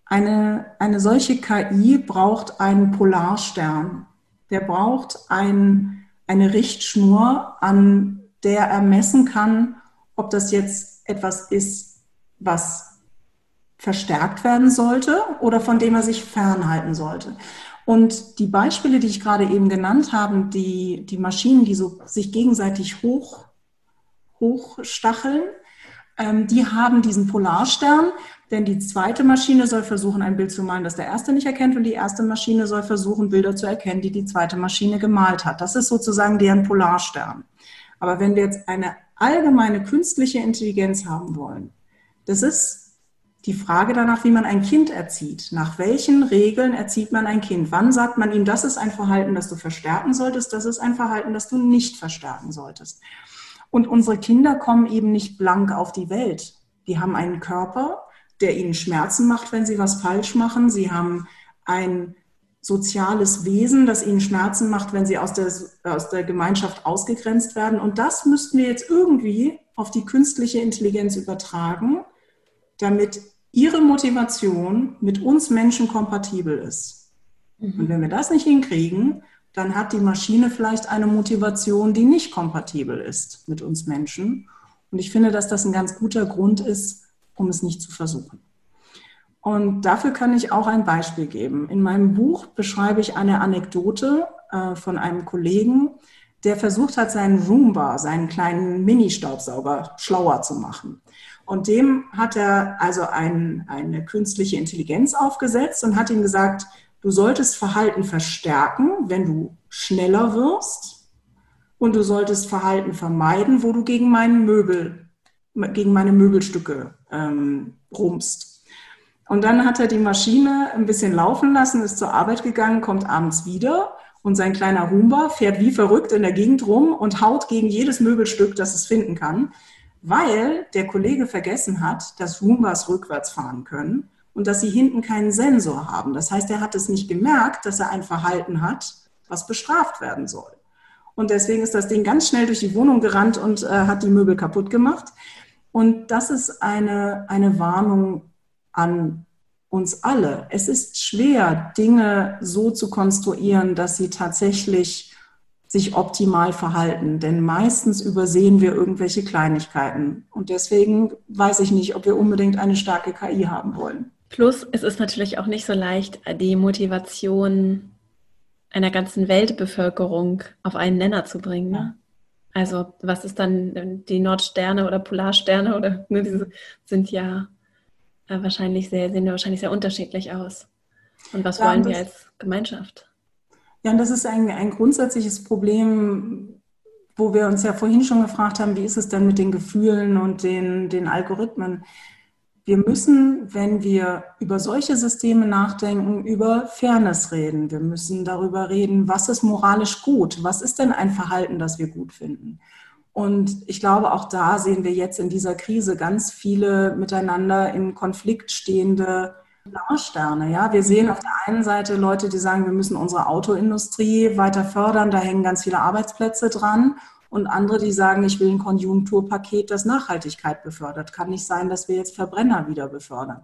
Eine, eine solche KI braucht einen Polarstern. Der braucht ein, eine Richtschnur, an der er messen kann, ob das jetzt etwas ist, was verstärkt werden sollte oder von dem er sich fernhalten sollte. Und die Beispiele, die ich gerade eben genannt habe, die, die Maschinen, die so sich gegenseitig hoch, hochstacheln, ähm, die haben diesen Polarstern, denn die zweite Maschine soll versuchen, ein Bild zu malen, das der erste nicht erkennt, und die erste Maschine soll versuchen, Bilder zu erkennen, die die zweite Maschine gemalt hat. Das ist sozusagen deren Polarstern. Aber wenn wir jetzt eine allgemeine künstliche Intelligenz haben wollen, das ist die Frage danach, wie man ein Kind erzieht. Nach welchen Regeln erzieht man ein Kind? Wann sagt man ihm, das ist ein Verhalten, das du verstärken solltest, das ist ein Verhalten, das du nicht verstärken solltest? Und unsere Kinder kommen eben nicht blank auf die Welt. Die haben einen Körper, der ihnen Schmerzen macht, wenn sie was falsch machen. Sie haben ein soziales Wesen, das ihnen Schmerzen macht, wenn sie aus der, aus der Gemeinschaft ausgegrenzt werden. Und das müssten wir jetzt irgendwie auf die künstliche Intelligenz übertragen, damit ihre Motivation mit uns Menschen kompatibel ist. Mhm. Und wenn wir das nicht hinkriegen, dann hat die Maschine vielleicht eine Motivation, die nicht kompatibel ist mit uns Menschen. Und ich finde, dass das ein ganz guter Grund ist, um es nicht zu versuchen. Und dafür kann ich auch ein Beispiel geben. In meinem Buch beschreibe ich eine Anekdote äh, von einem Kollegen, der versucht hat, seinen Roomba, seinen kleinen Mini-Staubsauger, schlauer zu machen. Und dem hat er also ein, eine künstliche Intelligenz aufgesetzt und hat ihm gesagt, du solltest Verhalten verstärken, wenn du schneller wirst. Und du solltest Verhalten vermeiden, wo du gegen meinen Möbel, gegen meine Möbelstücke ähm, rumst. Und dann hat er die Maschine ein bisschen laufen lassen, ist zur Arbeit gegangen, kommt abends wieder und sein kleiner Roomba fährt wie verrückt in der Gegend rum und haut gegen jedes Möbelstück, das es finden kann, weil der Kollege vergessen hat, dass Roombas rückwärts fahren können und dass sie hinten keinen Sensor haben. Das heißt, er hat es nicht gemerkt, dass er ein Verhalten hat, was bestraft werden soll. Und deswegen ist das Ding ganz schnell durch die Wohnung gerannt und äh, hat die Möbel kaputt gemacht. Und das ist eine, eine Warnung an uns alle. Es ist schwer, Dinge so zu konstruieren, dass sie tatsächlich sich optimal verhalten. Denn meistens übersehen wir irgendwelche Kleinigkeiten. Und deswegen weiß ich nicht, ob wir unbedingt eine starke KI haben wollen. Plus, es ist natürlich auch nicht so leicht, die Motivation einer ganzen Weltbevölkerung auf einen Nenner zu bringen. Ne? Also, was ist dann die Nordsterne oder Polarsterne oder ne, diese sind ja äh, wahrscheinlich sehr, sehen ja wahrscheinlich sehr unterschiedlich aus. Und was ja, wollen wir als Gemeinschaft? Ja, und das ist ein, ein grundsätzliches Problem, wo wir uns ja vorhin schon gefragt haben, wie ist es denn mit den Gefühlen und den, den Algorithmen? Wir müssen, wenn wir über solche Systeme nachdenken, über Fairness reden. Wir müssen darüber reden, was ist moralisch gut? Was ist denn ein Verhalten, das wir gut finden? Und ich glaube, auch da sehen wir jetzt in dieser Krise ganz viele miteinander im Konflikt stehende Polarsterne. Ja, wir sehen auf der einen Seite Leute, die sagen, wir müssen unsere Autoindustrie weiter fördern, da hängen ganz viele Arbeitsplätze dran und andere, die sagen, ich will ein Konjunkturpaket, das Nachhaltigkeit befördert. Kann nicht sein, dass wir jetzt Verbrenner wieder befördern.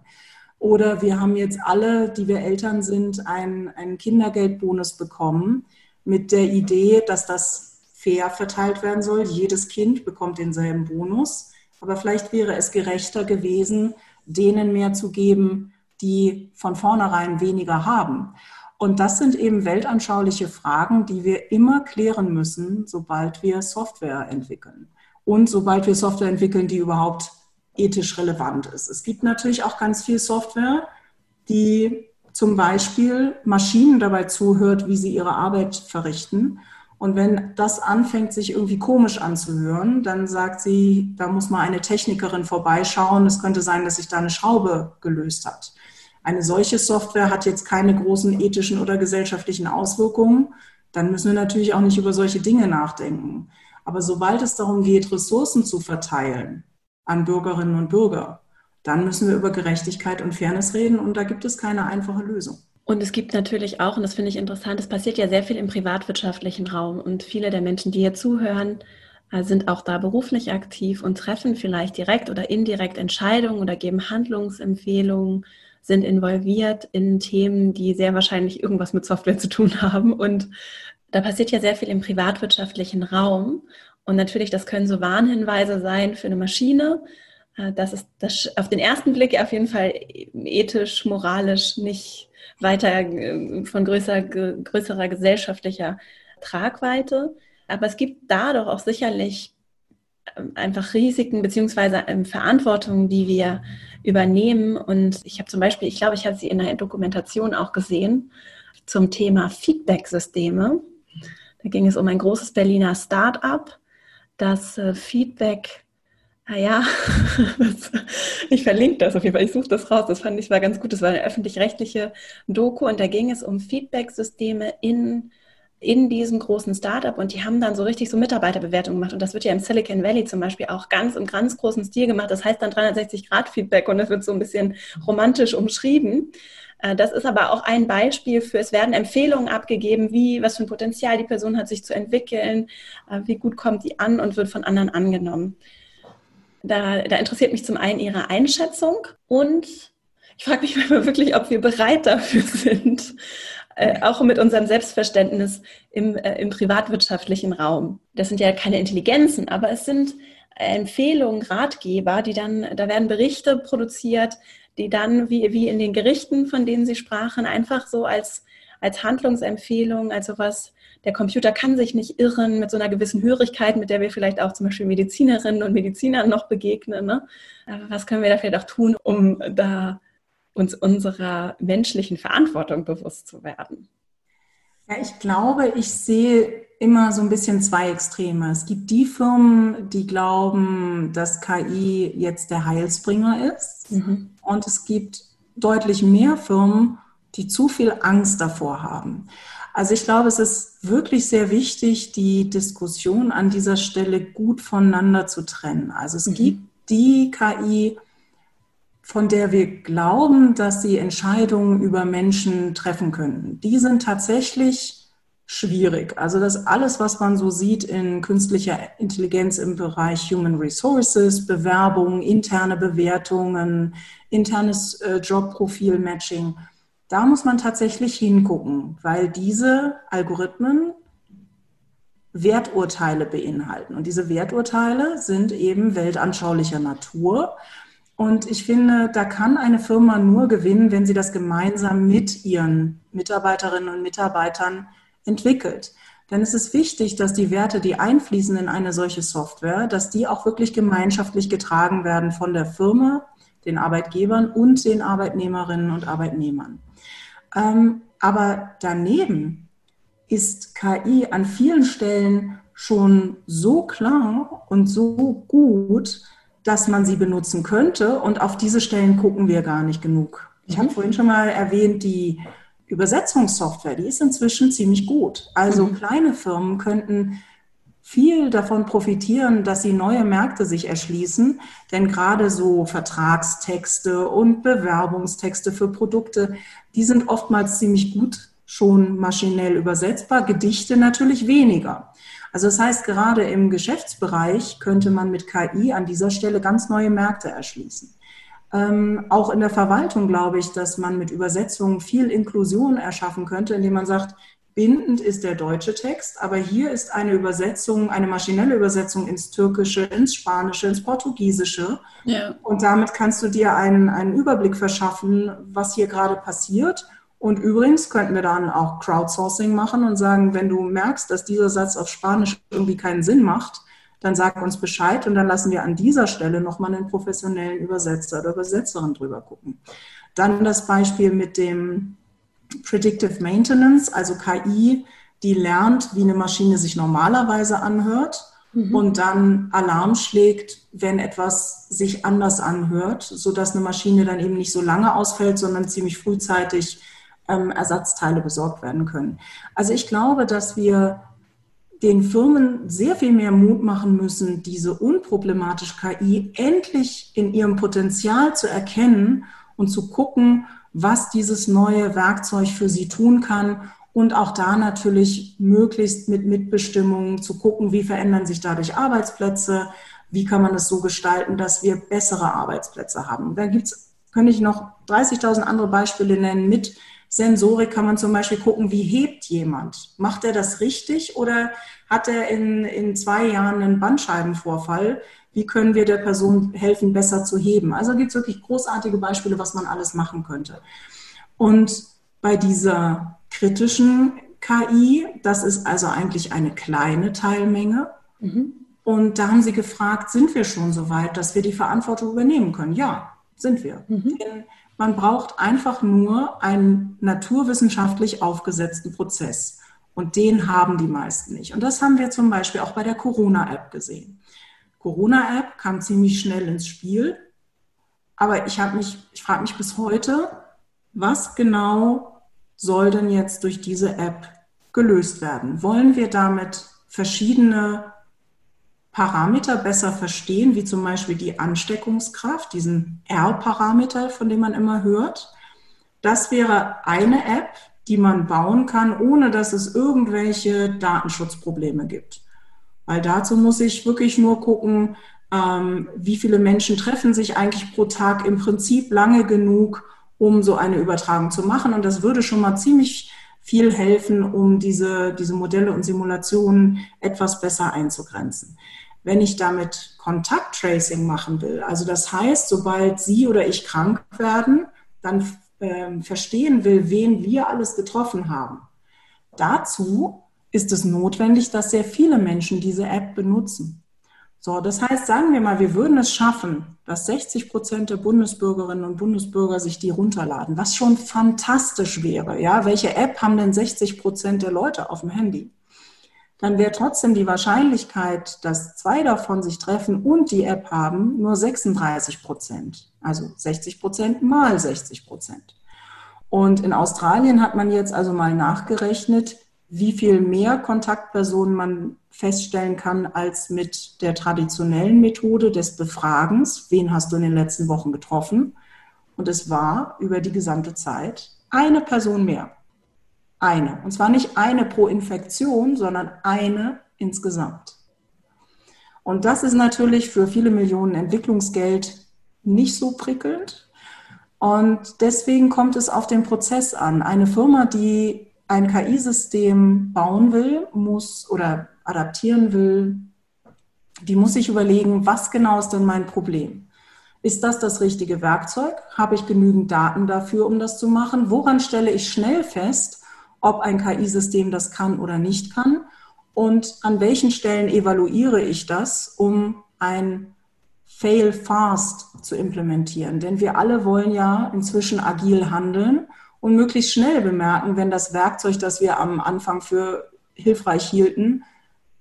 Oder wir haben jetzt alle, die wir Eltern sind, einen, einen Kindergeldbonus bekommen mit der Idee, dass das fair verteilt werden soll. Jedes Kind bekommt denselben Bonus. Aber vielleicht wäre es gerechter gewesen, denen mehr zu geben, die von vornherein weniger haben. Und das sind eben weltanschauliche Fragen, die wir immer klären müssen, sobald wir Software entwickeln. Und sobald wir Software entwickeln, die überhaupt ethisch relevant ist. Es gibt natürlich auch ganz viel Software, die zum Beispiel Maschinen dabei zuhört, wie sie ihre Arbeit verrichten. Und wenn das anfängt, sich irgendwie komisch anzuhören, dann sagt sie, da muss mal eine Technikerin vorbeischauen. Es könnte sein, dass sich da eine Schraube gelöst hat. Eine solche Software hat jetzt keine großen ethischen oder gesellschaftlichen Auswirkungen. Dann müssen wir natürlich auch nicht über solche Dinge nachdenken. Aber sobald es darum geht, Ressourcen zu verteilen an Bürgerinnen und Bürger, dann müssen wir über Gerechtigkeit und Fairness reden und da gibt es keine einfache Lösung. Und es gibt natürlich auch, und das finde ich interessant, es passiert ja sehr viel im privatwirtschaftlichen Raum und viele der Menschen, die hier zuhören, äh, sind auch da beruflich aktiv und treffen vielleicht direkt oder indirekt Entscheidungen oder geben Handlungsempfehlungen sind involviert in Themen, die sehr wahrscheinlich irgendwas mit Software zu tun haben. Und da passiert ja sehr viel im privatwirtschaftlichen Raum. Und natürlich, das können so Warnhinweise sein für eine Maschine. Äh, das ist das auf den ersten Blick auf jeden Fall ethisch, moralisch nicht weiter äh, von größer, größerer gesellschaftlicher Tragweite. Aber es gibt da doch auch sicherlich ähm, einfach Risiken beziehungsweise ähm, Verantwortung, die wir übernehmen. Und ich habe zum Beispiel, ich glaube, ich habe sie in der Dokumentation auch gesehen zum Thema Feedback-Systeme. Da ging es um ein großes Berliner Start-up, das äh, Feedback naja, ich verlinke das auf jeden Fall. Ich suche das raus. Das fand ich war ganz gut. Das war eine öffentlich-rechtliche Doku und da ging es um Feedback-Systeme in in diesem großen Startup und die haben dann so richtig so Mitarbeiterbewertungen gemacht und das wird ja im Silicon Valley zum Beispiel auch ganz im ganz großen Stil gemacht. Das heißt dann 360 Grad Feedback und das wird so ein bisschen romantisch umschrieben. Äh, das ist aber auch ein Beispiel für, es werden Empfehlungen abgegeben, wie, was für ein Potenzial die Person hat, sich zu entwickeln, äh, wie gut kommt die an und wird von anderen angenommen. Da, da interessiert mich zum einen Ihre Einschätzung und ich frage mich wirklich, ob wir bereit dafür sind, äh, auch mit unserem Selbstverständnis im, äh, im privatwirtschaftlichen Raum. Das sind ja keine Intelligenzen, aber es sind Empfehlungen, Ratgeber, die dann, da werden Berichte produziert, die dann wie, wie in den Gerichten, von denen Sie sprachen, einfach so als, als Handlungsempfehlung, als sowas, der Computer kann sich nicht irren mit so einer gewissen Hörigkeit, mit der wir vielleicht auch zum Beispiel Medizinerinnen und Medizinern noch begegnen. Ne? Was können wir da vielleicht auch tun, um da uns unserer menschlichen Verantwortung bewusst zu werden? Ja, ich glaube, ich sehe immer so ein bisschen zwei Extreme. Es gibt die Firmen, die glauben, dass KI jetzt der Heilsbringer ist. Mhm. Und es gibt deutlich mehr Firmen, die zu viel Angst davor haben. Also ich glaube, es ist wirklich sehr wichtig, die Diskussion an dieser Stelle gut voneinander zu trennen. Also es mhm. gibt die KI, von der wir glauben, dass sie Entscheidungen über Menschen treffen könnten. Die sind tatsächlich schwierig. Also das alles, was man so sieht in künstlicher Intelligenz im Bereich Human Resources, Bewerbungen, interne Bewertungen, internes äh, Jobprofil-Matching, da muss man tatsächlich hingucken, weil diese Algorithmen Werturteile beinhalten. Und diese Werturteile sind eben weltanschaulicher Natur. Und ich finde, da kann eine Firma nur gewinnen, wenn sie das gemeinsam mit ihren Mitarbeiterinnen und Mitarbeitern entwickelt. Denn es ist wichtig, dass die Werte, die einfließen in eine solche Software, dass die auch wirklich gemeinschaftlich getragen werden von der Firma, den Arbeitgebern und den Arbeitnehmerinnen und Arbeitnehmern. Ähm, aber daneben ist KI an vielen Stellen schon so klar und so gut, dass man sie benutzen könnte. Und auf diese Stellen gucken wir gar nicht genug. Ich habe mhm. vorhin schon mal erwähnt, die Übersetzungssoftware, die ist inzwischen ziemlich gut. Also mhm. kleine Firmen könnten viel davon profitieren, dass sie neue Märkte sich erschließen. Denn gerade so Vertragstexte und Bewerbungstexte für Produkte, die sind oftmals ziemlich gut schon maschinell übersetzbar, Gedichte natürlich weniger. Also das heißt, gerade im Geschäftsbereich könnte man mit KI an dieser Stelle ganz neue Märkte erschließen. Ähm, auch in der Verwaltung glaube ich, dass man mit Übersetzungen viel Inklusion erschaffen könnte, indem man sagt, bindend ist der deutsche Text, aber hier ist eine Übersetzung, eine maschinelle Übersetzung ins Türkische, ins Spanische, ins Portugiesische. Ja. Und damit kannst du dir einen, einen Überblick verschaffen, was hier gerade passiert und übrigens könnten wir dann auch Crowdsourcing machen und sagen, wenn du merkst, dass dieser Satz auf Spanisch irgendwie keinen Sinn macht, dann sag uns Bescheid und dann lassen wir an dieser Stelle nochmal einen professionellen Übersetzer oder Übersetzerin drüber gucken. Dann das Beispiel mit dem Predictive Maintenance, also KI, die lernt, wie eine Maschine sich normalerweise anhört mhm. und dann Alarm schlägt, wenn etwas sich anders anhört, sodass eine Maschine dann eben nicht so lange ausfällt, sondern ziemlich frühzeitig ähm, Ersatzteile besorgt werden können. Also ich glaube, dass wir den Firmen sehr viel mehr Mut machen müssen, diese unproblematische KI endlich in ihrem Potenzial zu erkennen und zu gucken, was dieses neue Werkzeug für sie tun kann und auch da natürlich möglichst mit Mitbestimmung zu gucken, wie verändern sich dadurch Arbeitsplätze, wie kann man es so gestalten, dass wir bessere Arbeitsplätze haben. Da gibt es könnte ich noch 30.000 andere Beispiele nennen. Mit Sensorik kann man zum Beispiel gucken, wie hebt jemand? Macht er das richtig oder hat er in, in zwei Jahren einen Bandscheibenvorfall? Wie können wir der Person helfen, besser zu heben? Also gibt es wirklich großartige Beispiele, was man alles machen könnte. Und bei dieser kritischen KI, das ist also eigentlich eine kleine Teilmenge. Mhm. Und da haben sie gefragt, sind wir schon so weit, dass wir die Verantwortung übernehmen können? Ja, sind wir. Mhm. Denn man braucht einfach nur einen naturwissenschaftlich aufgesetzten Prozess. Und den haben die meisten nicht. Und das haben wir zum Beispiel auch bei der Corona-App gesehen. Corona-App kam ziemlich schnell ins Spiel. Aber ich ich frage mich bis heute, was genau soll denn jetzt durch diese App gelöst werden? Wollen wir damit verschiedene Parameter besser verstehen, wie zum Beispiel die Ansteckungskraft, diesen R-Parameter, von dem man immer hört. Das wäre eine App, die man bauen kann, ohne dass es irgendwelche Datenschutzprobleme gibt. Weil dazu muss ich wirklich nur gucken, ähm, wie viele Menschen treffen sich eigentlich pro Tag im Prinzip lange genug, um so eine Übertragung zu machen. Und das würde schon mal ziemlich viel helfen, um diese, diese Modelle und Simulationen etwas besser einzugrenzen wenn ich damit Kontakttracing machen will, also das heißt, sobald Sie oder ich krank werden, dann äh, verstehen will, wen wir alles getroffen haben. Dazu ist es notwendig, dass sehr viele Menschen diese App benutzen. So, das heißt, sagen wir mal, wir würden es schaffen, dass 60 Prozent der Bundesbürgerinnen und Bundesbürger sich die runterladen, was schon fantastisch wäre. Ja, welche App haben denn 60 Prozent der Leute auf dem Handy? Dann wäre trotzdem die Wahrscheinlichkeit, dass zwei davon sich treffen und die App haben, nur 36 Prozent. Also 60 Prozent mal 60 Prozent. Und in Australien hat man jetzt also mal nachgerechnet, wie viel mehr Kontaktpersonen man feststellen kann als mit der traditionellen Methode des Befragens. Wen hast du in den letzten Wochen getroffen? Und es war über die gesamte Zeit eine Person mehr. Eine. Und zwar nicht eine pro Infektion, sondern eine insgesamt. Und das ist natürlich für viele Millionen Entwicklungsgeld nicht so prickelnd. Und deswegen kommt es auf den Prozess an. Eine Firma, die ein KI-System bauen will, muss oder adaptieren will, die muss sich überlegen, was genau ist denn mein Problem? Ist das das richtige Werkzeug? Habe ich genügend Daten dafür, um das zu machen? Woran stelle ich schnell fest, ob ein KI-System das kann oder nicht kann und an welchen Stellen evaluiere ich das, um ein Fail fast zu implementieren. Denn wir alle wollen ja inzwischen agil handeln und möglichst schnell bemerken, wenn das Werkzeug, das wir am Anfang für hilfreich hielten,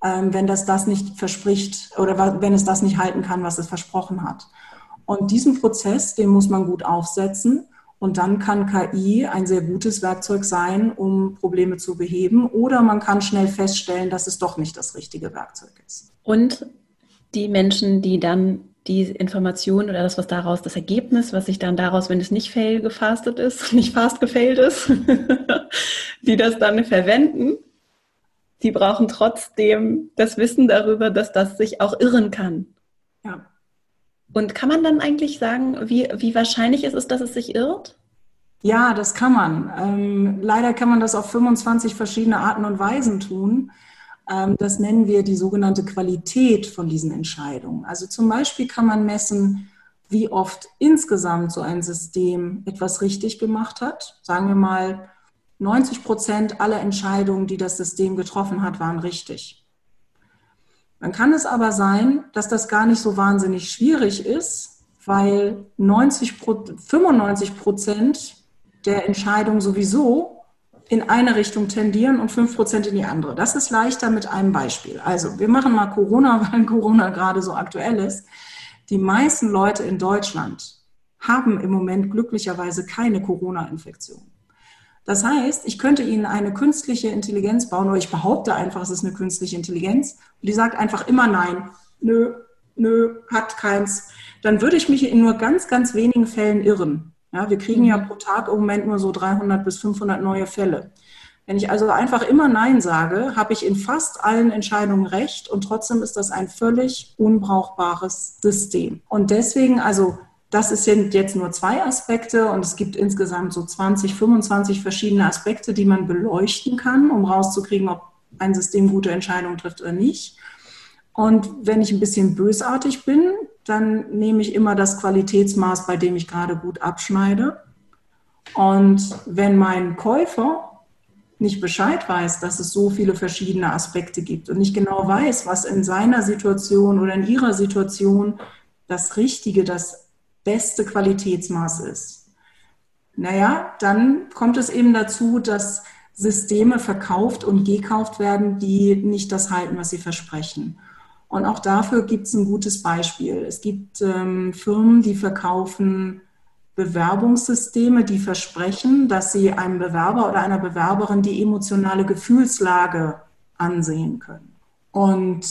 ähm, wenn das das nicht verspricht oder wenn es das nicht halten kann, was es versprochen hat. Und diesen Prozess, den muss man gut aufsetzen. Und dann kann KI ein sehr gutes Werkzeug sein, um Probleme zu beheben. Oder man kann schnell feststellen, dass es doch nicht das richtige Werkzeug ist. Und die Menschen, die dann die Information oder das, was daraus, das Ergebnis, was sich dann daraus, wenn es nicht fail gefastet ist, nicht fast gefailt ist, die das dann verwenden, die brauchen trotzdem das Wissen darüber, dass das sich auch irren kann. Ja. Und kann man dann eigentlich sagen, wie, wie wahrscheinlich es ist, dass es sich irrt? Ja, das kann man. Ähm, leider kann man das auf 25 verschiedene Arten und Weisen tun. Ähm, das nennen wir die sogenannte Qualität von diesen Entscheidungen. Also zum Beispiel kann man messen, wie oft insgesamt so ein System etwas richtig gemacht hat. Sagen wir mal, 90 Prozent aller Entscheidungen, die das System getroffen hat, waren richtig. Dann kann es aber sein, dass das gar nicht so wahnsinnig schwierig ist, weil 90, 95 Prozent der Entscheidungen sowieso in eine Richtung tendieren und 5 Prozent in die andere. Das ist leichter mit einem Beispiel. Also wir machen mal Corona, weil Corona gerade so aktuell ist. Die meisten Leute in Deutschland haben im Moment glücklicherweise keine Corona-Infektion. Das heißt, ich könnte Ihnen eine künstliche Intelligenz bauen, oder ich behaupte einfach, es ist eine künstliche Intelligenz, und die sagt einfach immer nein, nö, nö, hat keins. Dann würde ich mich in nur ganz, ganz wenigen Fällen irren. Ja, wir kriegen ja mhm. pro Tag im Moment nur so 300 bis 500 neue Fälle. Wenn ich also einfach immer Nein sage, habe ich in fast allen Entscheidungen recht und trotzdem ist das ein völlig unbrauchbares System. Und deswegen, also das sind jetzt nur zwei Aspekte und es gibt insgesamt so 20, 25 verschiedene Aspekte, die man beleuchten kann, um rauszukriegen, ob ein System gute Entscheidungen trifft oder nicht. Und wenn ich ein bisschen bösartig bin, dann nehme ich immer das Qualitätsmaß, bei dem ich gerade gut abschneide. Und wenn mein Käufer nicht Bescheid weiß, dass es so viele verschiedene Aspekte gibt und nicht genau weiß, was in seiner Situation oder in ihrer Situation das Richtige, das beste Qualitätsmaß ist, naja, dann kommt es eben dazu, dass Systeme verkauft und gekauft werden, die nicht das halten, was sie versprechen. Und auch dafür gibt es ein gutes Beispiel. Es gibt ähm, Firmen, die verkaufen Bewerbungssysteme, die versprechen, dass sie einem Bewerber oder einer Bewerberin die emotionale Gefühlslage ansehen können. Und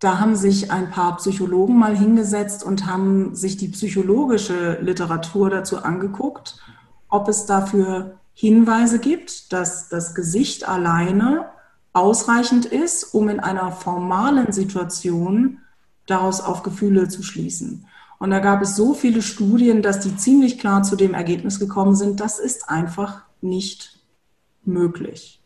da haben sich ein paar Psychologen mal hingesetzt und haben sich die psychologische Literatur dazu angeguckt, ob es dafür Hinweise gibt, dass das Gesicht alleine ausreichend ist, um in einer formalen Situation daraus auf Gefühle zu schließen. Und da gab es so viele Studien, dass die ziemlich klar zu dem Ergebnis gekommen sind, das ist einfach nicht möglich.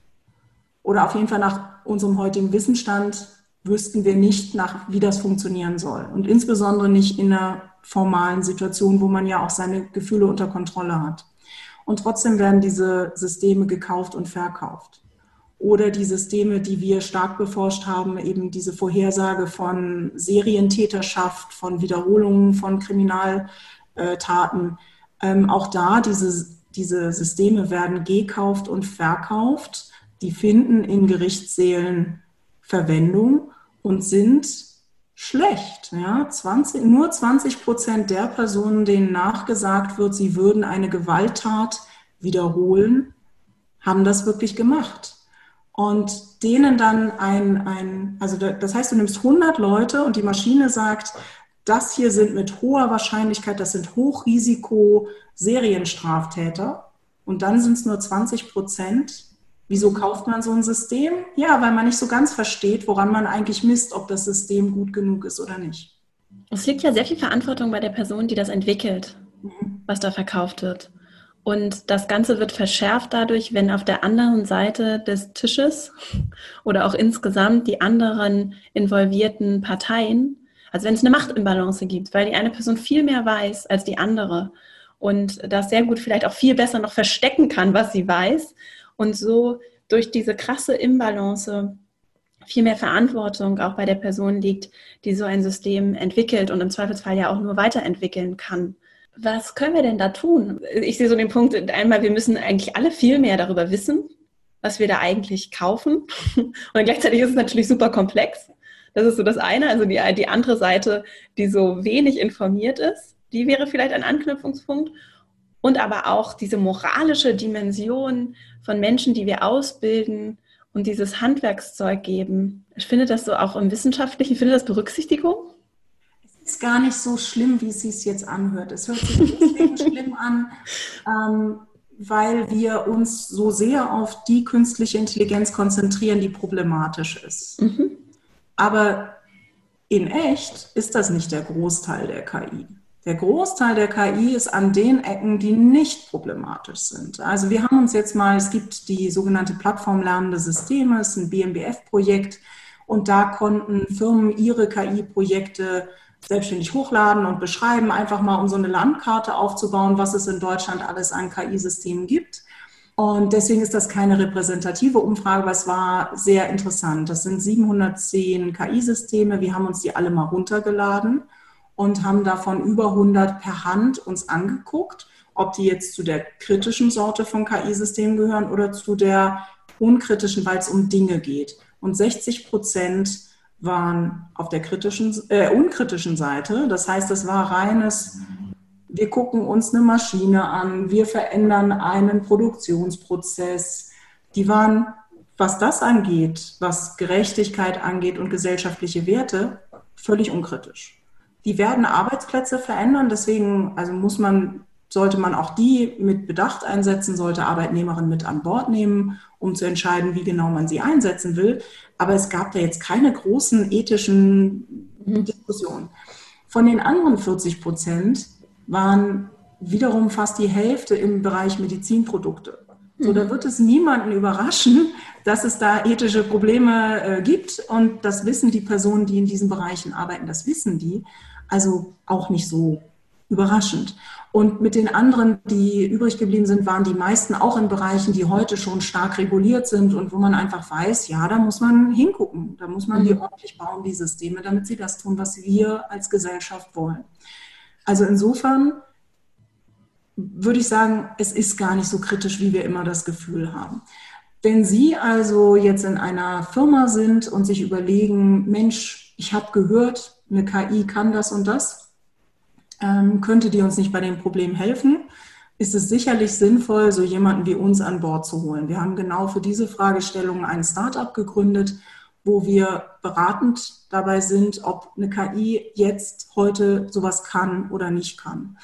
Oder auf jeden Fall nach unserem heutigen Wissensstand wüssten wir nicht, nach, wie das funktionieren soll. Und insbesondere nicht in einer formalen Situation, wo man ja auch seine Gefühle unter Kontrolle hat. Und trotzdem werden diese Systeme gekauft und verkauft oder die Systeme, die wir stark beforscht haben, eben diese Vorhersage von Serientäterschaft, von Wiederholungen von Kriminaltaten. Ähm, auch da, diese, diese Systeme werden gekauft und verkauft. Die finden in Gerichtssälen Verwendung und sind schlecht. Ja? 20, nur 20 Prozent der Personen, denen nachgesagt wird, sie würden eine Gewalttat wiederholen, haben das wirklich gemacht und denen dann ein, ein, also das heißt, du nimmst 100 Leute und die Maschine sagt, das hier sind mit hoher Wahrscheinlichkeit, das sind Hochrisiko-Serienstraftäter und dann sind es nur 20 Prozent. Wieso kauft man so ein System? Ja, weil man nicht so ganz versteht, woran man eigentlich misst, ob das System gut genug ist oder nicht. Es liegt ja sehr viel Verantwortung bei der Person, die das entwickelt, mhm. was da verkauft wird. Und das Ganze wird verschärft dadurch, wenn auf der anderen Seite des Tisches oder auch insgesamt die anderen involvierten Parteien, also wenn es eine Machtimbalance gibt, weil die eine Person viel mehr weiß als die andere und das sehr gut vielleicht auch viel besser noch verstecken kann, was sie weiß und so durch diese krasse Imbalance viel mehr Verantwortung auch bei der Person liegt, die so ein System entwickelt und im Zweifelsfall ja auch nur weiterentwickeln kann. Was können wir denn da tun? Ich sehe so den Punkt, einmal, wir müssen eigentlich alle viel mehr darüber wissen, was wir da eigentlich kaufen. Und gleichzeitig ist es natürlich super komplex. Das ist so das eine. Also die, die andere Seite, die so wenig informiert ist, die wäre vielleicht ein Anknüpfungspunkt. Und aber auch diese moralische Dimension von Menschen, die wir ausbilden und dieses Handwerkszeug geben. Ich finde das so auch im Wissenschaftlichen, ich finde das Berücksichtigung ist gar nicht so schlimm, wie es sich jetzt anhört. Es hört sich deswegen schlimm an, ähm, weil wir uns so sehr auf die künstliche Intelligenz konzentrieren, die problematisch ist. Mhm. Aber in echt ist das nicht der Großteil der KI. Der Großteil der KI ist an den Ecken, die nicht problematisch sind. Also wir haben uns jetzt mal, es gibt die sogenannte Plattform Lernende Systeme, es ist ein BMBF-Projekt und da konnten Firmen ihre KI-Projekte selbstständig hochladen und beschreiben, einfach mal um so eine Landkarte aufzubauen, was es in Deutschland alles an KI-Systemen gibt. Und deswegen ist das keine repräsentative Umfrage, aber es war sehr interessant. Das sind 710 KI-Systeme. Wir haben uns die alle mal runtergeladen und haben davon über 100 per Hand uns angeguckt, ob die jetzt zu der kritischen Sorte von KI-Systemen gehören oder zu der unkritischen, weil es um Dinge geht. Und 60 Prozent waren auf der kritischen, äh, unkritischen Seite. Das heißt, es war reines, wir gucken uns eine Maschine an, wir verändern einen Produktionsprozess. Die waren, was das angeht, was Gerechtigkeit angeht und gesellschaftliche Werte, völlig unkritisch. Die werden Arbeitsplätze verändern, deswegen also muss man, sollte man auch die mit Bedacht einsetzen, sollte Arbeitnehmerinnen mit an Bord nehmen, um zu entscheiden, wie genau man sie einsetzen will. Aber es gab da jetzt keine großen ethischen mhm. Diskussionen. Von den anderen 40 Prozent waren wiederum fast die Hälfte im Bereich Medizinprodukte. So, da wird es niemanden überraschen, dass es da ethische Probleme äh, gibt. Und das wissen die Personen, die in diesen Bereichen arbeiten, das wissen die. Also auch nicht so überraschend. Und mit den anderen, die übrig geblieben sind, waren die meisten auch in Bereichen, die heute schon stark reguliert sind und wo man einfach weiß, ja, da muss man hingucken. Da muss man die mhm. ordentlich bauen, die Systeme, damit sie das tun, was wir als Gesellschaft wollen. Also insofern würde ich sagen, es ist gar nicht so kritisch, wie wir immer das Gefühl haben. Wenn Sie also jetzt in einer Firma sind und sich überlegen, Mensch, ich habe gehört, eine KI kann das und das, ähm, könnte die uns nicht bei dem Problem helfen? Ist es sicherlich sinnvoll, so jemanden wie uns an Bord zu holen? Wir haben genau für diese Fragestellung ein Startup gegründet, wo wir beratend dabei sind, ob eine KI jetzt heute sowas kann oder nicht kann.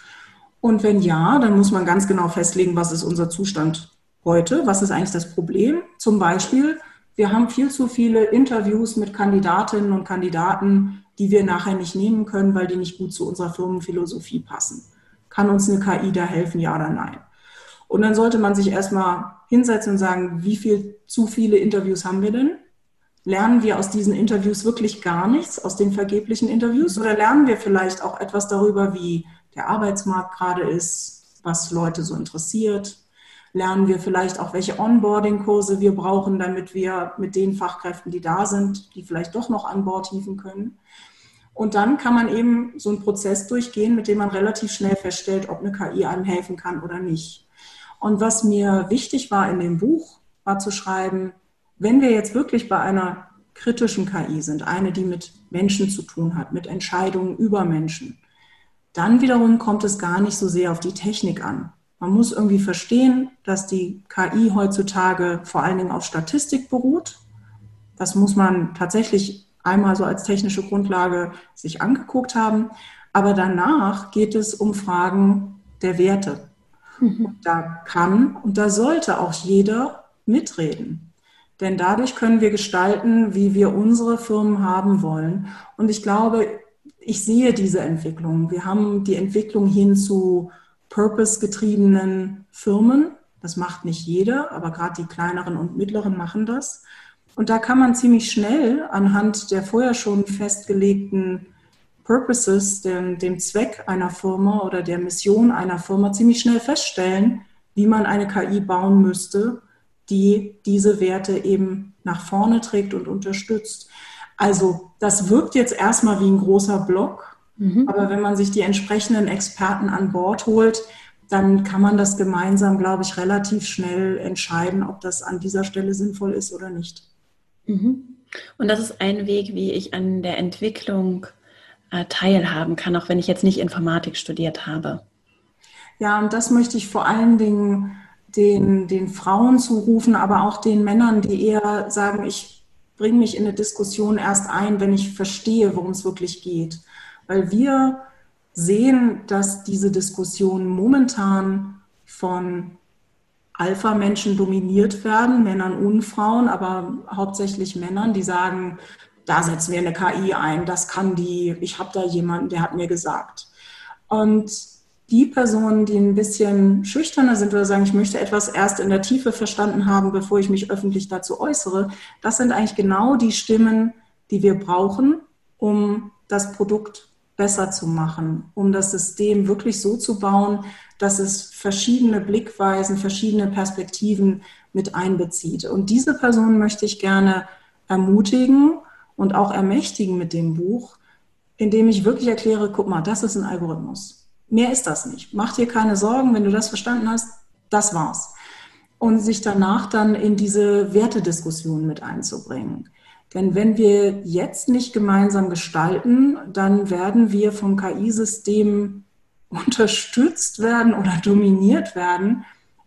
Und wenn ja, dann muss man ganz genau festlegen, was ist unser Zustand heute, was ist eigentlich das Problem. Zum Beispiel, wir haben viel zu viele Interviews mit Kandidatinnen und Kandidaten, die wir nachher nicht nehmen können, weil die nicht gut zu unserer Firmenphilosophie passen. Kann uns eine KI da helfen, ja oder nein? Und dann sollte man sich erstmal hinsetzen und sagen, wie viel zu viele Interviews haben wir denn? Lernen wir aus diesen Interviews wirklich gar nichts, aus den vergeblichen Interviews? Oder lernen wir vielleicht auch etwas darüber, wie der Arbeitsmarkt gerade ist, was Leute so interessiert. Lernen wir vielleicht auch, welche Onboarding-Kurse wir brauchen, damit wir mit den Fachkräften, die da sind, die vielleicht doch noch an Bord hieven können. Und dann kann man eben so einen Prozess durchgehen, mit dem man relativ schnell feststellt, ob eine KI einem helfen kann oder nicht. Und was mir wichtig war in dem Buch, war zu schreiben, wenn wir jetzt wirklich bei einer kritischen KI sind, eine, die mit Menschen zu tun hat, mit Entscheidungen über Menschen, dann wiederum kommt es gar nicht so sehr auf die Technik an. Man muss irgendwie verstehen, dass die KI heutzutage vor allen Dingen auf Statistik beruht. Das muss man tatsächlich einmal so als technische Grundlage sich angeguckt haben. Aber danach geht es um Fragen der Werte. Mhm. Da kann und da sollte auch jeder mitreden. Denn dadurch können wir gestalten, wie wir unsere Firmen haben wollen. Und ich glaube, ich sehe diese Entwicklung. Wir haben die Entwicklung hin zu purpose-getriebenen Firmen. Das macht nicht jeder, aber gerade die kleineren und mittleren machen das. Und da kann man ziemlich schnell anhand der vorher schon festgelegten Purposes, dem, dem Zweck einer Firma oder der Mission einer Firma, ziemlich schnell feststellen, wie man eine KI bauen müsste, die diese Werte eben nach vorne trägt und unterstützt. Also das wirkt jetzt erstmal wie ein großer Block, mhm. aber wenn man sich die entsprechenden Experten an Bord holt, dann kann man das gemeinsam, glaube ich, relativ schnell entscheiden, ob das an dieser Stelle sinnvoll ist oder nicht. Mhm. Und das ist ein Weg, wie ich an der Entwicklung äh, teilhaben kann, auch wenn ich jetzt nicht Informatik studiert habe. Ja, und das möchte ich vor allen Dingen den, den Frauen zurufen, aber auch den Männern, die eher sagen, ich bringe mich in eine Diskussion erst ein, wenn ich verstehe, worum es wirklich geht. Weil wir sehen, dass diese Diskussionen momentan von Alpha-Menschen dominiert werden, Männern und Frauen, aber hauptsächlich Männern, die sagen, da setzen wir eine KI ein, das kann die, ich habe da jemanden, der hat mir gesagt. Und die Personen, die ein bisschen schüchterner sind oder sagen, ich möchte etwas erst in der Tiefe verstanden haben, bevor ich mich öffentlich dazu äußere, das sind eigentlich genau die Stimmen, die wir brauchen, um das Produkt besser zu machen, um das System wirklich so zu bauen, dass es verschiedene Blickweisen, verschiedene Perspektiven mit einbezieht. Und diese Personen möchte ich gerne ermutigen und auch ermächtigen mit dem Buch, indem ich wirklich erkläre, guck mal, das ist ein Algorithmus. Mehr ist das nicht. Mach dir keine Sorgen, wenn du das verstanden hast, das war's. Und sich danach dann in diese Wertediskussion mit einzubringen. Denn wenn wir jetzt nicht gemeinsam gestalten, dann werden wir vom KI-System unterstützt werden oder dominiert werden,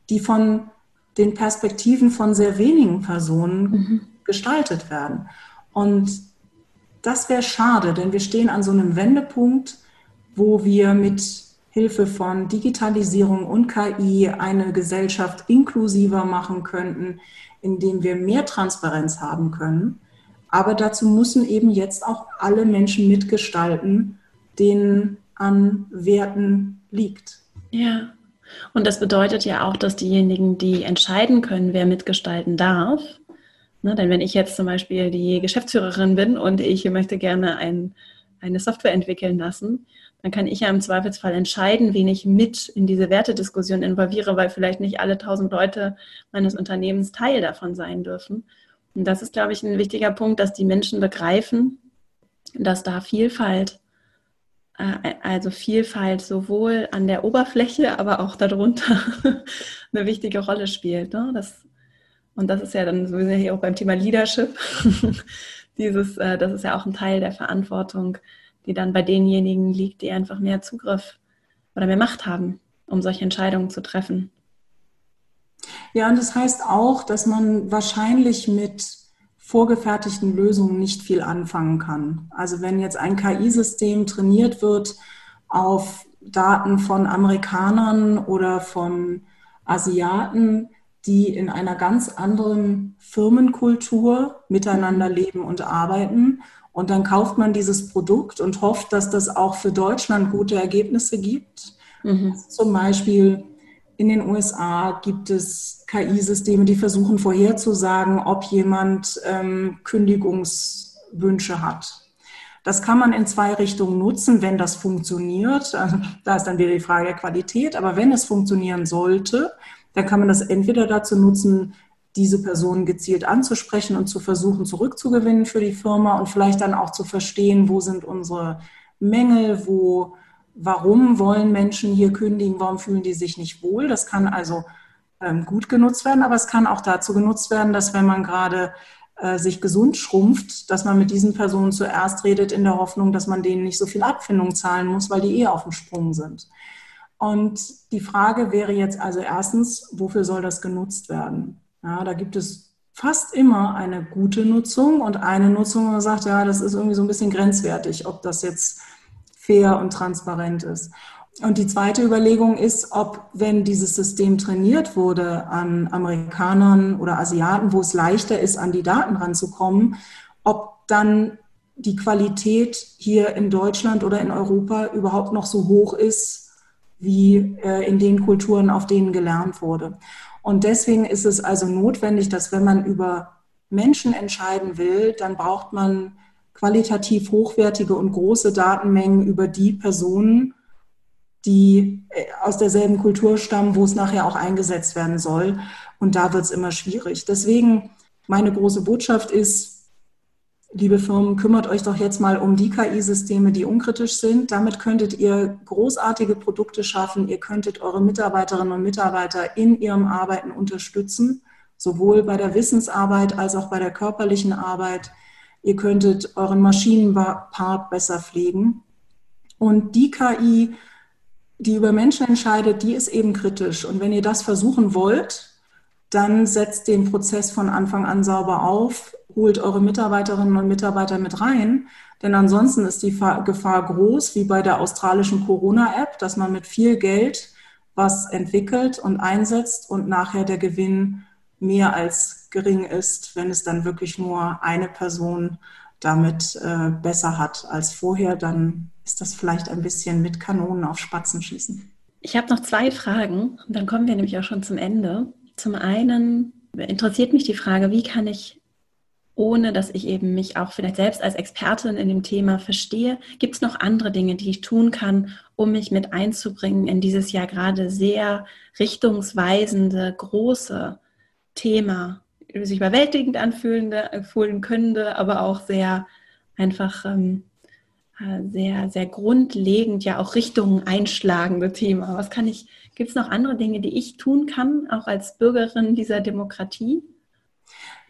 die von den Perspektiven von sehr wenigen Personen mhm. gestaltet werden. Und das wäre schade, denn wir stehen an so einem Wendepunkt, wo wir mit Hilfe von Digitalisierung und KI eine Gesellschaft inklusiver machen könnten, indem wir mehr Transparenz haben können. Aber dazu müssen eben jetzt auch alle Menschen mitgestalten, denen an Werten liegt. Ja, und das bedeutet ja auch, dass diejenigen, die entscheiden können, wer mitgestalten darf, ne, denn wenn ich jetzt zum Beispiel die Geschäftsführerin bin und ich möchte gerne ein, eine Software entwickeln lassen, dann kann ich ja im Zweifelsfall entscheiden, wen ich mit in diese Wertediskussion involviere, weil vielleicht nicht alle tausend Leute meines Unternehmens Teil davon sein dürfen. Und das ist, glaube ich, ein wichtiger Punkt, dass die Menschen begreifen, dass da Vielfalt, also Vielfalt sowohl an der Oberfläche, aber auch darunter eine wichtige Rolle spielt. Ne? Das, und das ist ja dann sowieso hier auch beim Thema Leadership. Dieses, äh, das ist ja auch ein Teil der Verantwortung, die dann bei denjenigen liegt, die einfach mehr Zugriff oder mehr Macht haben, um solche Entscheidungen zu treffen. Ja, und das heißt auch, dass man wahrscheinlich mit vorgefertigten Lösungen nicht viel anfangen kann. Also wenn jetzt ein KI-System trainiert wird auf Daten von Amerikanern oder von Asiaten, die in einer ganz anderen Firmenkultur miteinander leben und arbeiten und dann kauft man dieses Produkt und hofft, dass das auch für Deutschland gute Ergebnisse gibt. Mhm. Zum Beispiel in den USA gibt es KI-Systeme, die versuchen vorherzusagen, ob jemand ähm, Kündigungswünsche hat. Das kann man in zwei Richtungen nutzen, wenn das funktioniert. Also, da ist dann wieder die Frage der Qualität. Aber wenn es funktionieren sollte, dann kann man das entweder dazu nutzen, diese Personen gezielt anzusprechen und zu versuchen zurückzugewinnen für die Firma und vielleicht dann auch zu verstehen, wo sind unsere Mängel, wo, warum wollen Menschen hier kündigen, warum fühlen die sich nicht wohl. Das kann also gut genutzt werden, aber es kann auch dazu genutzt werden, dass wenn man gerade äh, sich gesund schrumpft, dass man mit diesen Personen zuerst redet in der Hoffnung, dass man denen nicht so viel Abfindung zahlen muss, weil die eh auf dem Sprung sind. Und die Frage wäre jetzt also erstens, wofür soll das genutzt werden? Ja, da gibt es fast immer eine gute Nutzung und eine Nutzung, wo man sagt, ja, das ist irgendwie so ein bisschen grenzwertig, ob das jetzt fair und transparent ist. Und die zweite Überlegung ist, ob, wenn dieses System trainiert wurde an Amerikanern oder Asiaten, wo es leichter ist, an die Daten ranzukommen, ob dann die Qualität hier in Deutschland oder in Europa überhaupt noch so hoch ist, wie äh, in den Kulturen, auf denen gelernt wurde. Und deswegen ist es also notwendig, dass wenn man über Menschen entscheiden will, dann braucht man qualitativ hochwertige und große Datenmengen über die Personen, die äh, aus derselben Kultur stammen, wo es nachher auch eingesetzt werden soll. Und da wird es immer schwierig. Deswegen meine große Botschaft ist, liebe Firmen, kümmert euch doch jetzt mal um die KI-Systeme, die unkritisch sind. Damit könntet ihr großartige Produkte schaffen. Ihr könntet eure Mitarbeiterinnen und Mitarbeiter in ihrem Arbeiten unterstützen, sowohl bei der Wissensarbeit als auch bei der körperlichen Arbeit. Ihr könntet euren Maschinenpark besser pflegen. Und die KI, die über Menschen entscheidet, die ist eben kritisch. Und wenn ihr das versuchen wollt, dann setzt den Prozess von Anfang an sauber auf, holt eure Mitarbeiterinnen und Mitarbeiter mit rein, denn ansonsten ist die Gefahr groß, wie bei der australischen Corona-App, dass man mit viel Geld was entwickelt und einsetzt und nachher der Gewinn mehr als gering ist, wenn es dann wirklich nur eine Person damit äh, besser hat als vorher, dann ist das vielleicht ein bisschen mit Kanonen auf Spatzen schießen. Ich habe noch zwei Fragen dann kommen wir nämlich auch schon zum Ende. Zum einen interessiert mich die Frage, wie kann ich ohne dass ich eben mich auch vielleicht selbst als Expertin in dem Thema verstehe, gibt es noch andere Dinge, die ich tun kann, um mich mit einzubringen in dieses ja gerade sehr richtungsweisende, große Thema, sich überwältigend anfühlende, fühlen könnte, aber auch sehr einfach ähm, äh, sehr, sehr grundlegend ja auch Richtungen einschlagende Thema. Was kann ich, gibt es noch andere Dinge, die ich tun kann, auch als Bürgerin dieser Demokratie?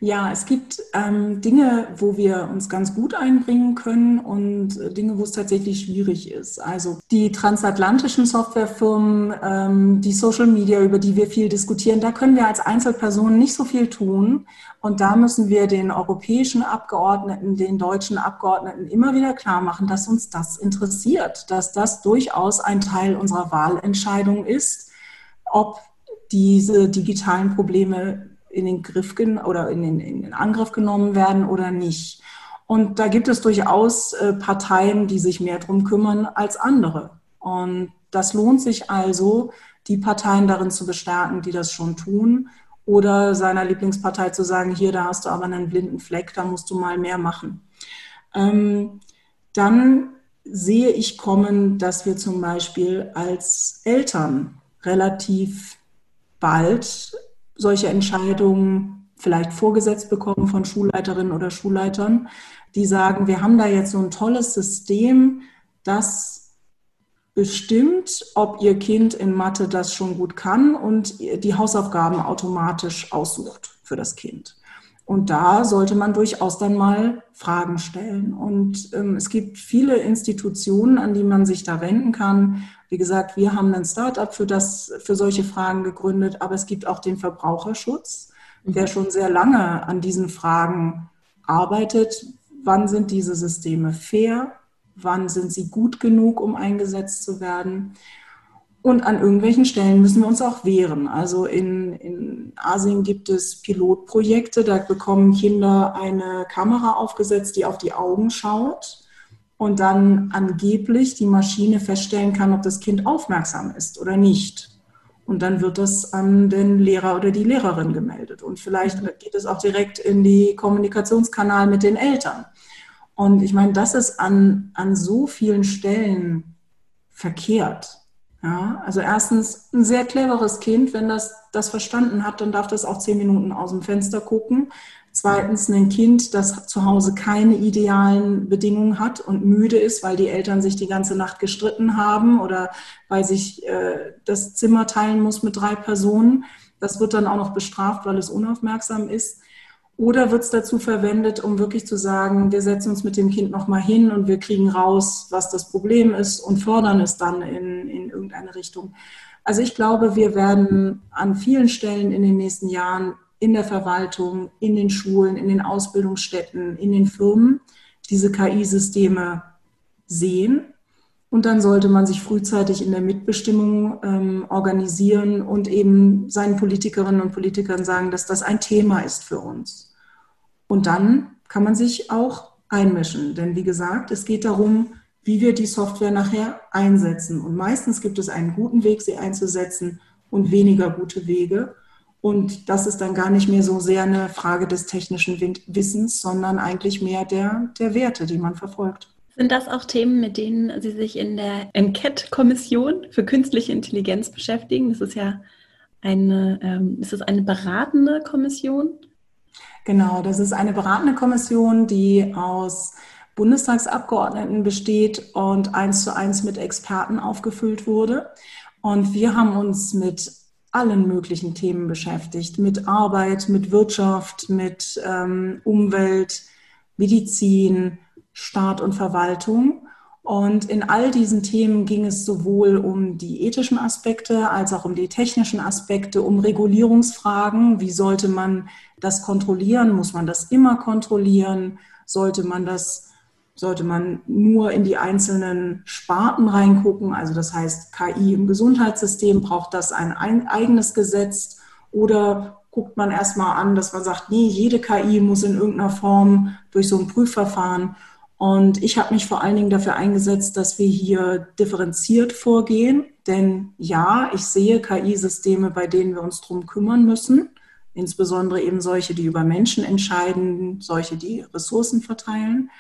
Ja, es gibt ähm, Dinge, wo wir uns ganz gut einbringen können und äh, Dinge, wo es tatsächlich schwierig ist. Also die transatlantischen Softwarefirmen, ähm, die Social Media, über die wir viel diskutieren, da können wir als Einzelpersonen nicht so viel tun. Und da müssen wir den europäischen Abgeordneten, den deutschen Abgeordneten immer wieder klar machen, dass uns das interessiert, dass das durchaus ein Teil unserer Wahlentscheidung ist, ob diese digitalen Probleme in den Griff oder in den, in den Angriff genommen werden oder nicht. Und da gibt es durchaus äh, Parteien, die sich mehr drum kümmern als andere. Und das lohnt sich also, die Parteien darin zu bestärken, die das schon tun, oder seiner Lieblingspartei zu sagen, hier, da hast du aber einen blinden Fleck, da musst du mal mehr machen. Ähm, dann sehe ich kommen, dass wir zum Beispiel als Eltern relativ bald solche Entscheidungen vielleicht vorgesetzt bekommen von Schulleiterinnen oder Schulleitern, die sagen, wir haben da jetzt so ein tolles System, das bestimmt, ob ihr Kind in Mathe das schon gut kann und die Hausaufgaben automatisch aussucht für das Kind. Und da sollte man durchaus dann mal Fragen stellen. Und ähm, es gibt viele Institutionen, an die man sich da wenden kann. Wie gesagt, wir haben ein Startup für das, für solche Fragen gegründet, aber es gibt auch den Verbraucherschutz, der schon sehr lange an diesen Fragen arbeitet. Wann sind diese Systeme fair? Wann sind sie gut genug, um eingesetzt zu werden? Und an irgendwelchen Stellen müssen wir uns auch wehren. Also in, in Asien gibt es Pilotprojekte, da bekommen Kinder eine Kamera aufgesetzt, die auf die Augen schaut und dann angeblich die Maschine feststellen kann, ob das Kind aufmerksam ist oder nicht. Und dann wird das an den Lehrer oder die Lehrerin gemeldet. Und vielleicht mhm. geht es auch direkt in die Kommunikationskanal mit den Eltern. Und ich meine, das ist an, an so vielen Stellen verkehrt. Ja, also erstens ein sehr cleveres Kind, wenn das das verstanden hat, dann darf das auch zehn Minuten aus dem Fenster gucken. Zweitens ein Kind, das zu Hause keine idealen Bedingungen hat und müde ist, weil die Eltern sich die ganze Nacht gestritten haben oder weil sich äh, das Zimmer teilen muss mit drei Personen. Das wird dann auch noch bestraft, weil es unaufmerksam ist. Oder wird es dazu verwendet, um wirklich zu sagen, wir setzen uns mit dem Kind nochmal hin und wir kriegen raus, was das Problem ist und fördern es dann in, in irgendeine Richtung. Also ich glaube, wir werden an vielen Stellen in den nächsten Jahren in der Verwaltung, in den Schulen, in den Ausbildungsstätten, in den Firmen diese KI-Systeme sehen. Und dann sollte man sich frühzeitig in der Mitbestimmung ähm, organisieren und eben seinen Politikerinnen und Politikern sagen, dass das ein Thema ist für uns. Und dann kann man sich auch einmischen. Denn wie gesagt, es geht darum, wie wir die Software nachher einsetzen. Und meistens gibt es einen guten Weg, sie einzusetzen und weniger gute Wege. Und das ist dann gar nicht mehr so sehr eine Frage des technischen Wissens, sondern eigentlich mehr der, der Werte, die man verfolgt. Sind das auch Themen, mit denen Sie sich in der Enquete-Kommission für künstliche Intelligenz beschäftigen? Das ist ja eine, ähm, ist das eine beratende Kommission? Genau, das ist eine beratende Kommission, die aus Bundestagsabgeordneten besteht und eins zu eins mit Experten aufgefüllt wurde. Und wir haben uns mit allen möglichen Themen beschäftigt, mit Arbeit, mit Wirtschaft, mit ähm, Umwelt, Medizin, Staat und Verwaltung. Und in all diesen Themen ging es sowohl um die ethischen Aspekte als auch um die technischen Aspekte, um Regulierungsfragen. Wie sollte man das kontrollieren? Muss man das immer kontrollieren? Sollte man das, sollte man nur in die einzelnen Sparten reingucken? Also das heißt, KI im Gesundheitssystem braucht das ein eigenes Gesetz oder guckt man erstmal an, dass man sagt, nee, jede KI muss in irgendeiner Form durch so ein Prüfverfahren und ich habe mich vor allen Dingen dafür eingesetzt, dass wir hier differenziert vorgehen. Denn ja, ich sehe KI-Systeme, bei denen wir uns drum kümmern müssen. Insbesondere eben solche, die über Menschen entscheiden, solche, die Ressourcen verteilen.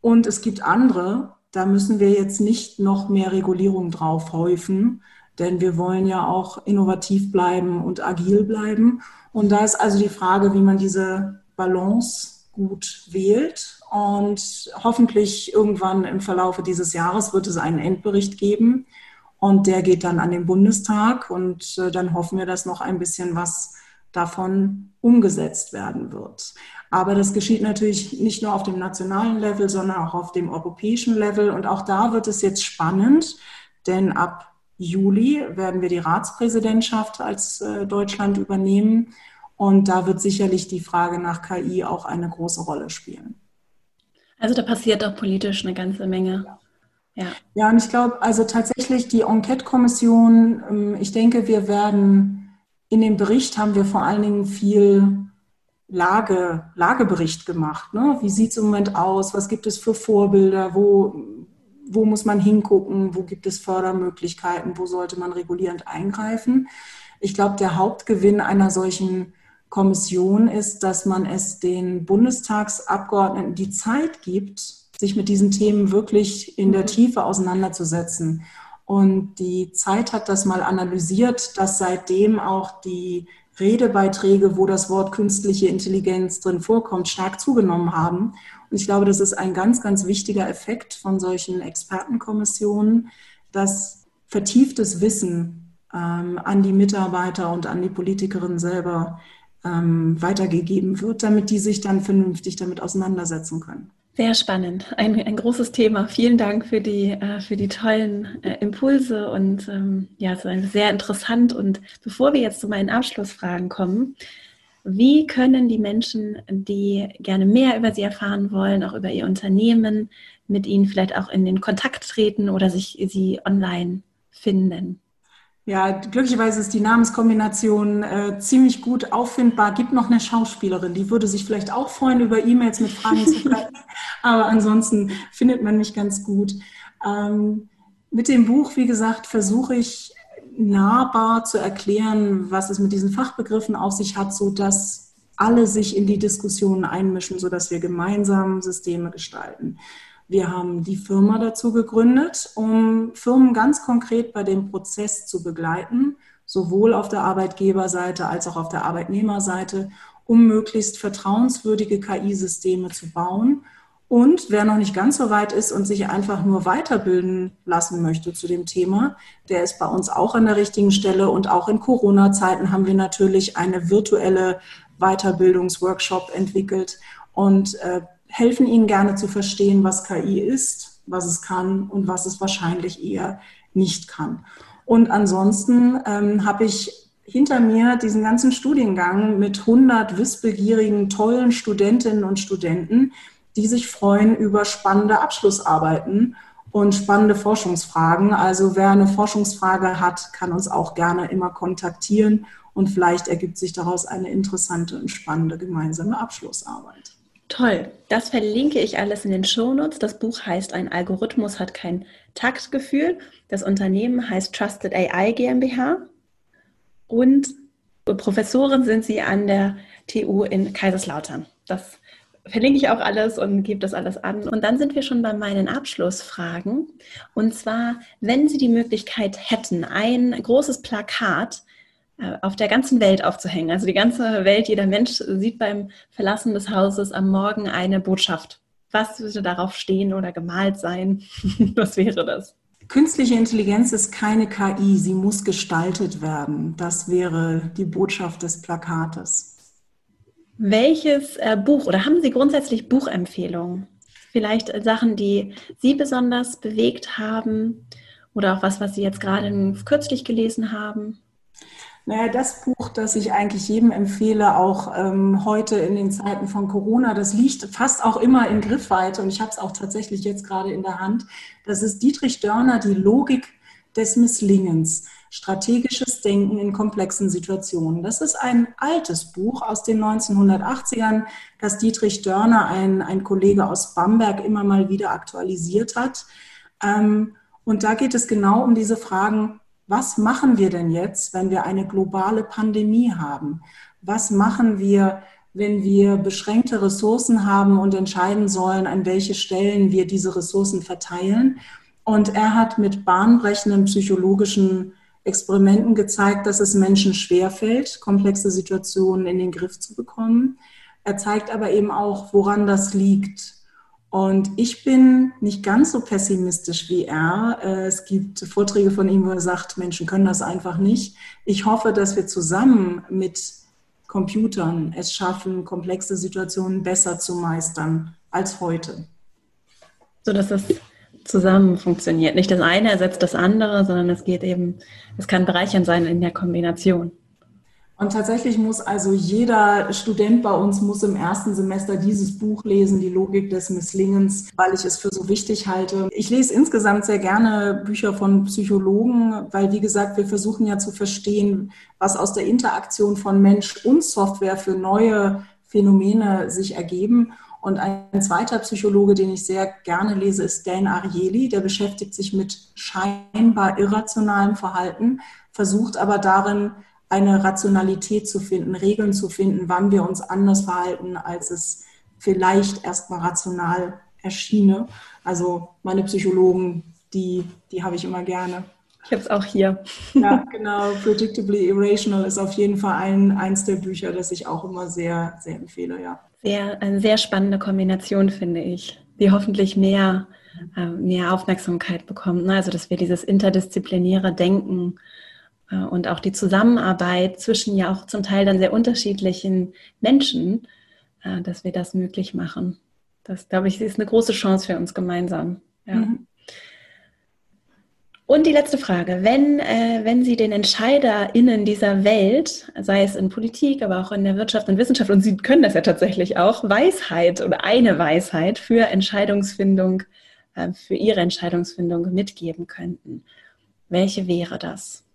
Und es gibt andere, da müssen wir jetzt nicht noch mehr Regulierung drauf häufen, denn wir wollen ja auch innovativ bleiben und agil bleiben. Und da ist also die Frage, wie man diese Balance gut wählt. Und hoffentlich irgendwann im Verlaufe dieses Jahres wird es einen Endbericht geben. Und der geht dann an den Bundestag. Und äh, dann hoffen wir, dass noch ein bisschen was davon umgesetzt werden wird. Aber das geschieht natürlich nicht nur auf dem nationalen Level, sondern auch auf dem europäischen Level. Und auch da wird es jetzt spannend, denn ab Juli werden wir die Ratspräsidentschaft als äh, Deutschland übernehmen. Und da wird sicherlich die Frage nach KI auch eine große Rolle spielen. Also da passiert auch politisch eine ganze Menge. Ja, ja und ich glaube, also tatsächlich die Enquete-Kommission, ähm, ich denke, wir werden in dem Bericht haben wir vor allen Dingen viel Lage, Lagebericht gemacht. Ne? Wie sieht es im Moment aus? Was gibt es für Vorbilder? Wo wo muss man hingucken, wo gibt es Fördermöglichkeiten, wo sollte man regulierend eingreifen. Ich glaube, der Hauptgewinn einer solchen Kommission ist, dass man es den Bundestagsabgeordneten die Zeit gibt, sich mit diesen Themen wirklich in der mhm. Tiefe auseinanderzusetzen. Und die Zeit hat das mal analysiert, dass seitdem auch die Redebeiträge, wo das Wort künstliche Intelligenz drin vorkommt, stark zugenommen haben. Und ich glaube, das ist ein ganz, ganz wichtiger Effekt von solchen Expertenkommissionen, dass vertieftes Wissen ähm, an die Mitarbeiter und an die Politikerinnen selber ähm, weitergegeben wird, damit die sich dann vernünftig damit auseinandersetzen können. Sehr spannend, ein, ein großes Thema. Vielen Dank für die, äh, für die tollen äh, Impulse und ähm, ja, es sehr interessant. Und bevor wir jetzt zu meinen Abschlussfragen kommen, wie können die Menschen, die gerne mehr über Sie erfahren wollen, auch über Ihr Unternehmen, mit Ihnen vielleicht auch in den Kontakt treten oder sich Sie online finden? Ja, glücklicherweise ist die Namenskombination äh, ziemlich gut auffindbar. Gibt noch eine Schauspielerin, die würde sich vielleicht auch freuen, über E-Mails mit Fragen zu. Aber ansonsten findet man mich ganz gut. Ähm, mit dem Buch, wie gesagt, versuche ich nahbar zu erklären, was es mit diesen Fachbegriffen auf sich hat, so dass alle sich in die Diskussionen einmischen, so dass wir gemeinsam Systeme gestalten. Wir haben die Firma dazu gegründet, um Firmen ganz konkret bei dem Prozess zu begleiten, sowohl auf der Arbeitgeberseite als auch auf der Arbeitnehmerseite, um möglichst vertrauenswürdige KI-Systeme zu bauen. Und wer noch nicht ganz so weit ist und sich einfach nur weiterbilden lassen möchte zu dem Thema, der ist bei uns auch an der richtigen Stelle. Und auch in Corona-Zeiten haben wir natürlich eine virtuelle Weiterbildungsworkshop entwickelt und äh, helfen Ihnen gerne zu verstehen, was KI ist, was es kann und was es wahrscheinlich eher nicht kann. Und ansonsten ähm, habe ich hinter mir diesen ganzen Studiengang mit 100 wissbegierigen, tollen Studentinnen und Studenten, die sich freuen über spannende Abschlussarbeiten und spannende Forschungsfragen. Also wer eine Forschungsfrage hat, kann uns auch gerne immer kontaktieren und vielleicht ergibt sich daraus eine interessante und spannende gemeinsame Abschlussarbeit. Toll, das verlinke ich alles in den Shownotes. Das Buch heißt Ein Algorithmus hat kein Taktgefühl. Das Unternehmen heißt Trusted AI GmbH und Professorin sind Sie an der TU in Kaiserslautern. Das verlinke ich auch alles und gebe das alles an. Und dann sind wir schon bei meinen Abschlussfragen. Und zwar, wenn Sie die Möglichkeit hätten, ein großes Plakat auf der ganzen Welt aufzuhängen. Also die ganze Welt, jeder Mensch sieht beim Verlassen des Hauses am Morgen eine Botschaft. Was würde darauf stehen oder gemalt sein? Was wäre das? Künstliche Intelligenz ist keine KI, sie muss gestaltet werden. Das wäre die Botschaft des Plakates. Welches äh, Buch oder haben Sie grundsätzlich Buchempfehlungen? Vielleicht Sachen, die Sie besonders bewegt haben oder auch was, was Sie jetzt gerade kürzlich gelesen haben? Naja, das Buch, das ich eigentlich jedem empfehle, auch ähm, heute in den Zeiten von Corona, das liegt fast auch immer in Griffweite und ich habe es auch tatsächlich jetzt gerade in der Hand. Das ist Dietrich Dörner, die Logik des Misslingens. Strategisches Denken in komplexen Situationen. Das ist ein altes Buch aus den 1980ern, das Dietrich Dörner, ein, ein Kollege aus Bamberg, immer mal wieder aktualisiert hat. Ähm, und da geht es genau um diese Fragen, was machen wir denn jetzt, wenn wir eine globale Pandemie haben? Was machen wir, wenn wir beschränkte Ressourcen haben und entscheiden sollen, an welche Stellen wir diese Ressourcen verteilen? Und er hat mit bahnbrechenden psychologischen Experimenten gezeigt, dass es Menschen schwerfällt, komplexe Situationen in den Griff zu bekommen. Er zeigt aber eben auch, woran das liegt. Und ich bin nicht ganz so pessimistisch wie er. Äh, es gibt Vorträge von ihm, wo er sagt, Menschen können das einfach nicht. Ich hoffe, dass wir zusammen mit Computern es schaffen, komplexe Situationen besser zu meistern als heute. So dass das zusammen funktioniert. Nicht das eine ersetzt das andere, sondern es geht eben, es kann bereichernd sein in der Kombination. Und tatsächlich muss also jeder Student bei uns muss im ersten Semester dieses Buch lesen, die Logik des Misslingens, weil ich es für so wichtig halte. Ich lese insgesamt sehr gerne Bücher von Psychologen, weil, wie gesagt, wir versuchen ja zu verstehen, was aus der Interaktion von Mensch und Software für neue Phänomene sich ergeben. Und ein zweiter Psychologe, den ich sehr gerne lese, ist Dan Ariely. Der beschäftigt sich mit scheinbar irrationalem Verhalten, versucht aber darin, eine Rationalität zu finden, Regeln zu finden, wann wir uns anders verhalten, als es vielleicht erstmal rational erschiene. Also meine Psychologen, die, die habe ich immer gerne. Ich habe es auch hier. Ja, genau. Predictably Irrational ist auf jeden Fall ein, eins der Bücher, das ich auch immer sehr, sehr empfehle, ja. Sehr, eine sehr spannende Kombination, finde ich, die hoffentlich mehr, äh, mehr Aufmerksamkeit bekommt. Ne? Also, dass wir dieses interdisziplinäre Denken und auch die Zusammenarbeit zwischen ja auch zum Teil dann sehr unterschiedlichen Menschen, äh, dass wir das möglich machen. Das, glaube ich, ist eine große Chance für uns gemeinsam. Ja. Mhm. Und die letzte Frage. Wenn, äh, wenn Sie den EntscheiderInnen dieser Welt, sei es in Politik, aber auch in der Wirtschaft und Wissenschaft, und Sie können das ja tatsächlich auch, Weisheit oder eine Weisheit für Entscheidungsfindung, äh, für Ihre Entscheidungsfindung mitgeben könnten, welche wäre das?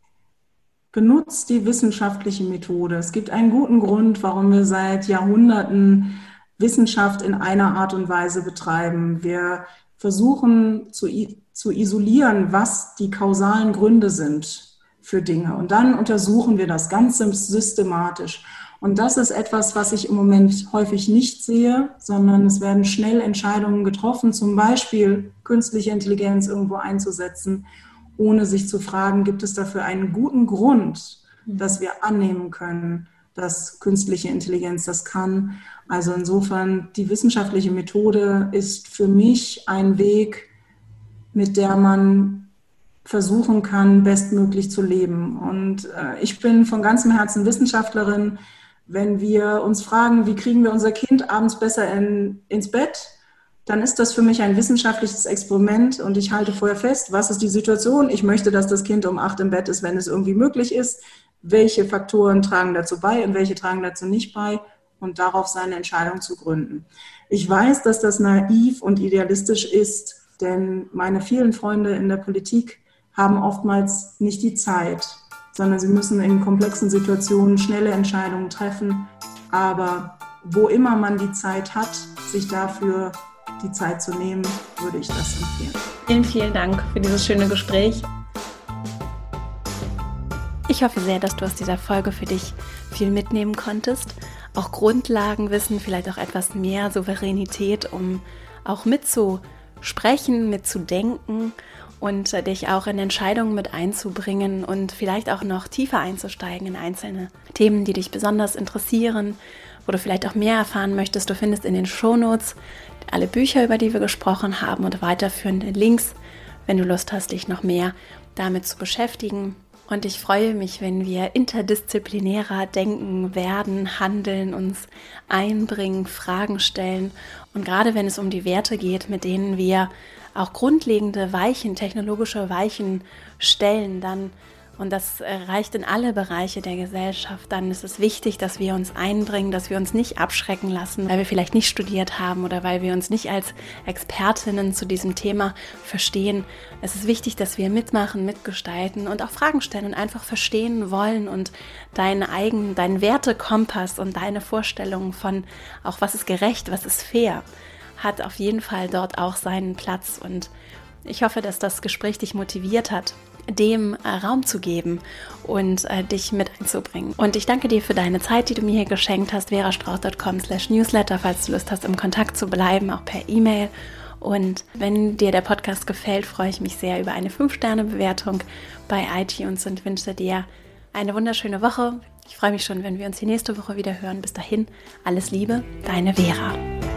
Benutzt die wissenschaftliche Methode. Es gibt einen guten Grund, warum wir seit Jahrhunderten Wissenschaft in einer Art und Weise betreiben. Wir versuchen zu, zu isolieren, was die kausalen Gründe sind für Dinge. Und dann untersuchen wir das ganz systematisch. Und das ist etwas, was ich im Moment häufig nicht sehe, sondern es werden schnell Entscheidungen getroffen, zum Beispiel künstliche Intelligenz irgendwo einzusetzen, ohne sich zu fragen, gibt es dafür einen guten Grund, dass wir annehmen können, dass künstliche Intelligenz das kann. Also insofern, die wissenschaftliche Methode ist für mich ein Weg, mit der man versuchen kann, bestmöglich zu leben. Und äh, ich bin von ganzem Herzen Wissenschaftlerin. Wenn wir uns fragen, wie kriegen wir unser Kind abends besser in, ins Bett, dann ist das für mich ein wissenschaftliches Experiment und ich halte vorher fest, was ist die Situation? Ich möchte, dass das Kind um acht im Bett ist, wenn es irgendwie möglich ist welche Faktoren tragen dazu bei und welche tragen dazu nicht bei und darauf seine Entscheidung zu gründen. Ich weiß, dass das naiv und idealistisch ist, denn meine vielen Freunde in der Politik haben oftmals nicht die Zeit, sondern sie müssen in komplexen Situationen schnelle Entscheidungen treffen. Aber wo immer man die Zeit hat, sich dafür die Zeit zu nehmen, würde ich das empfehlen. Vielen, vielen Dank für dieses schöne Gespräch. Ich hoffe sehr, dass du aus dieser Folge für dich viel mitnehmen konntest. Auch Grundlagenwissen, vielleicht auch etwas mehr Souveränität, um auch mitzusprechen, mitzudenken und dich auch in Entscheidungen mit einzubringen und vielleicht auch noch tiefer einzusteigen in einzelne Themen, die dich besonders interessieren, wo du vielleicht auch mehr erfahren möchtest. Du findest in den Shownotes alle Bücher, über die wir gesprochen haben und weiterführende Links, wenn du Lust hast, dich noch mehr damit zu beschäftigen. Und ich freue mich, wenn wir interdisziplinärer denken werden, handeln, uns einbringen, Fragen stellen. Und gerade wenn es um die Werte geht, mit denen wir auch grundlegende Weichen, technologische Weichen stellen, dann und das reicht in alle Bereiche der Gesellschaft, dann ist es wichtig, dass wir uns einbringen, dass wir uns nicht abschrecken lassen, weil wir vielleicht nicht studiert haben oder weil wir uns nicht als Expertinnen zu diesem Thema verstehen. Es ist wichtig, dass wir mitmachen, mitgestalten und auch Fragen stellen und einfach verstehen wollen und deinen eigenen, deinen Wertekompass und deine Vorstellungen von auch was ist gerecht, was ist fair, hat auf jeden Fall dort auch seinen Platz. Und ich hoffe, dass das Gespräch dich motiviert hat, dem äh, Raum zu geben und äh, dich mit einzubringen. Und ich danke dir für deine Zeit, die du mir hier geschenkt hast, verastrauch.com slash newsletter, falls du Lust hast, im Kontakt zu bleiben, auch per E-Mail. Und wenn dir der Podcast gefällt, freue ich mich sehr über eine 5-Sterne-Bewertung bei iTunes und wünsche dir eine wunderschöne Woche. Ich freue mich schon, wenn wir uns die nächste Woche wieder hören. Bis dahin, alles Liebe, deine Vera.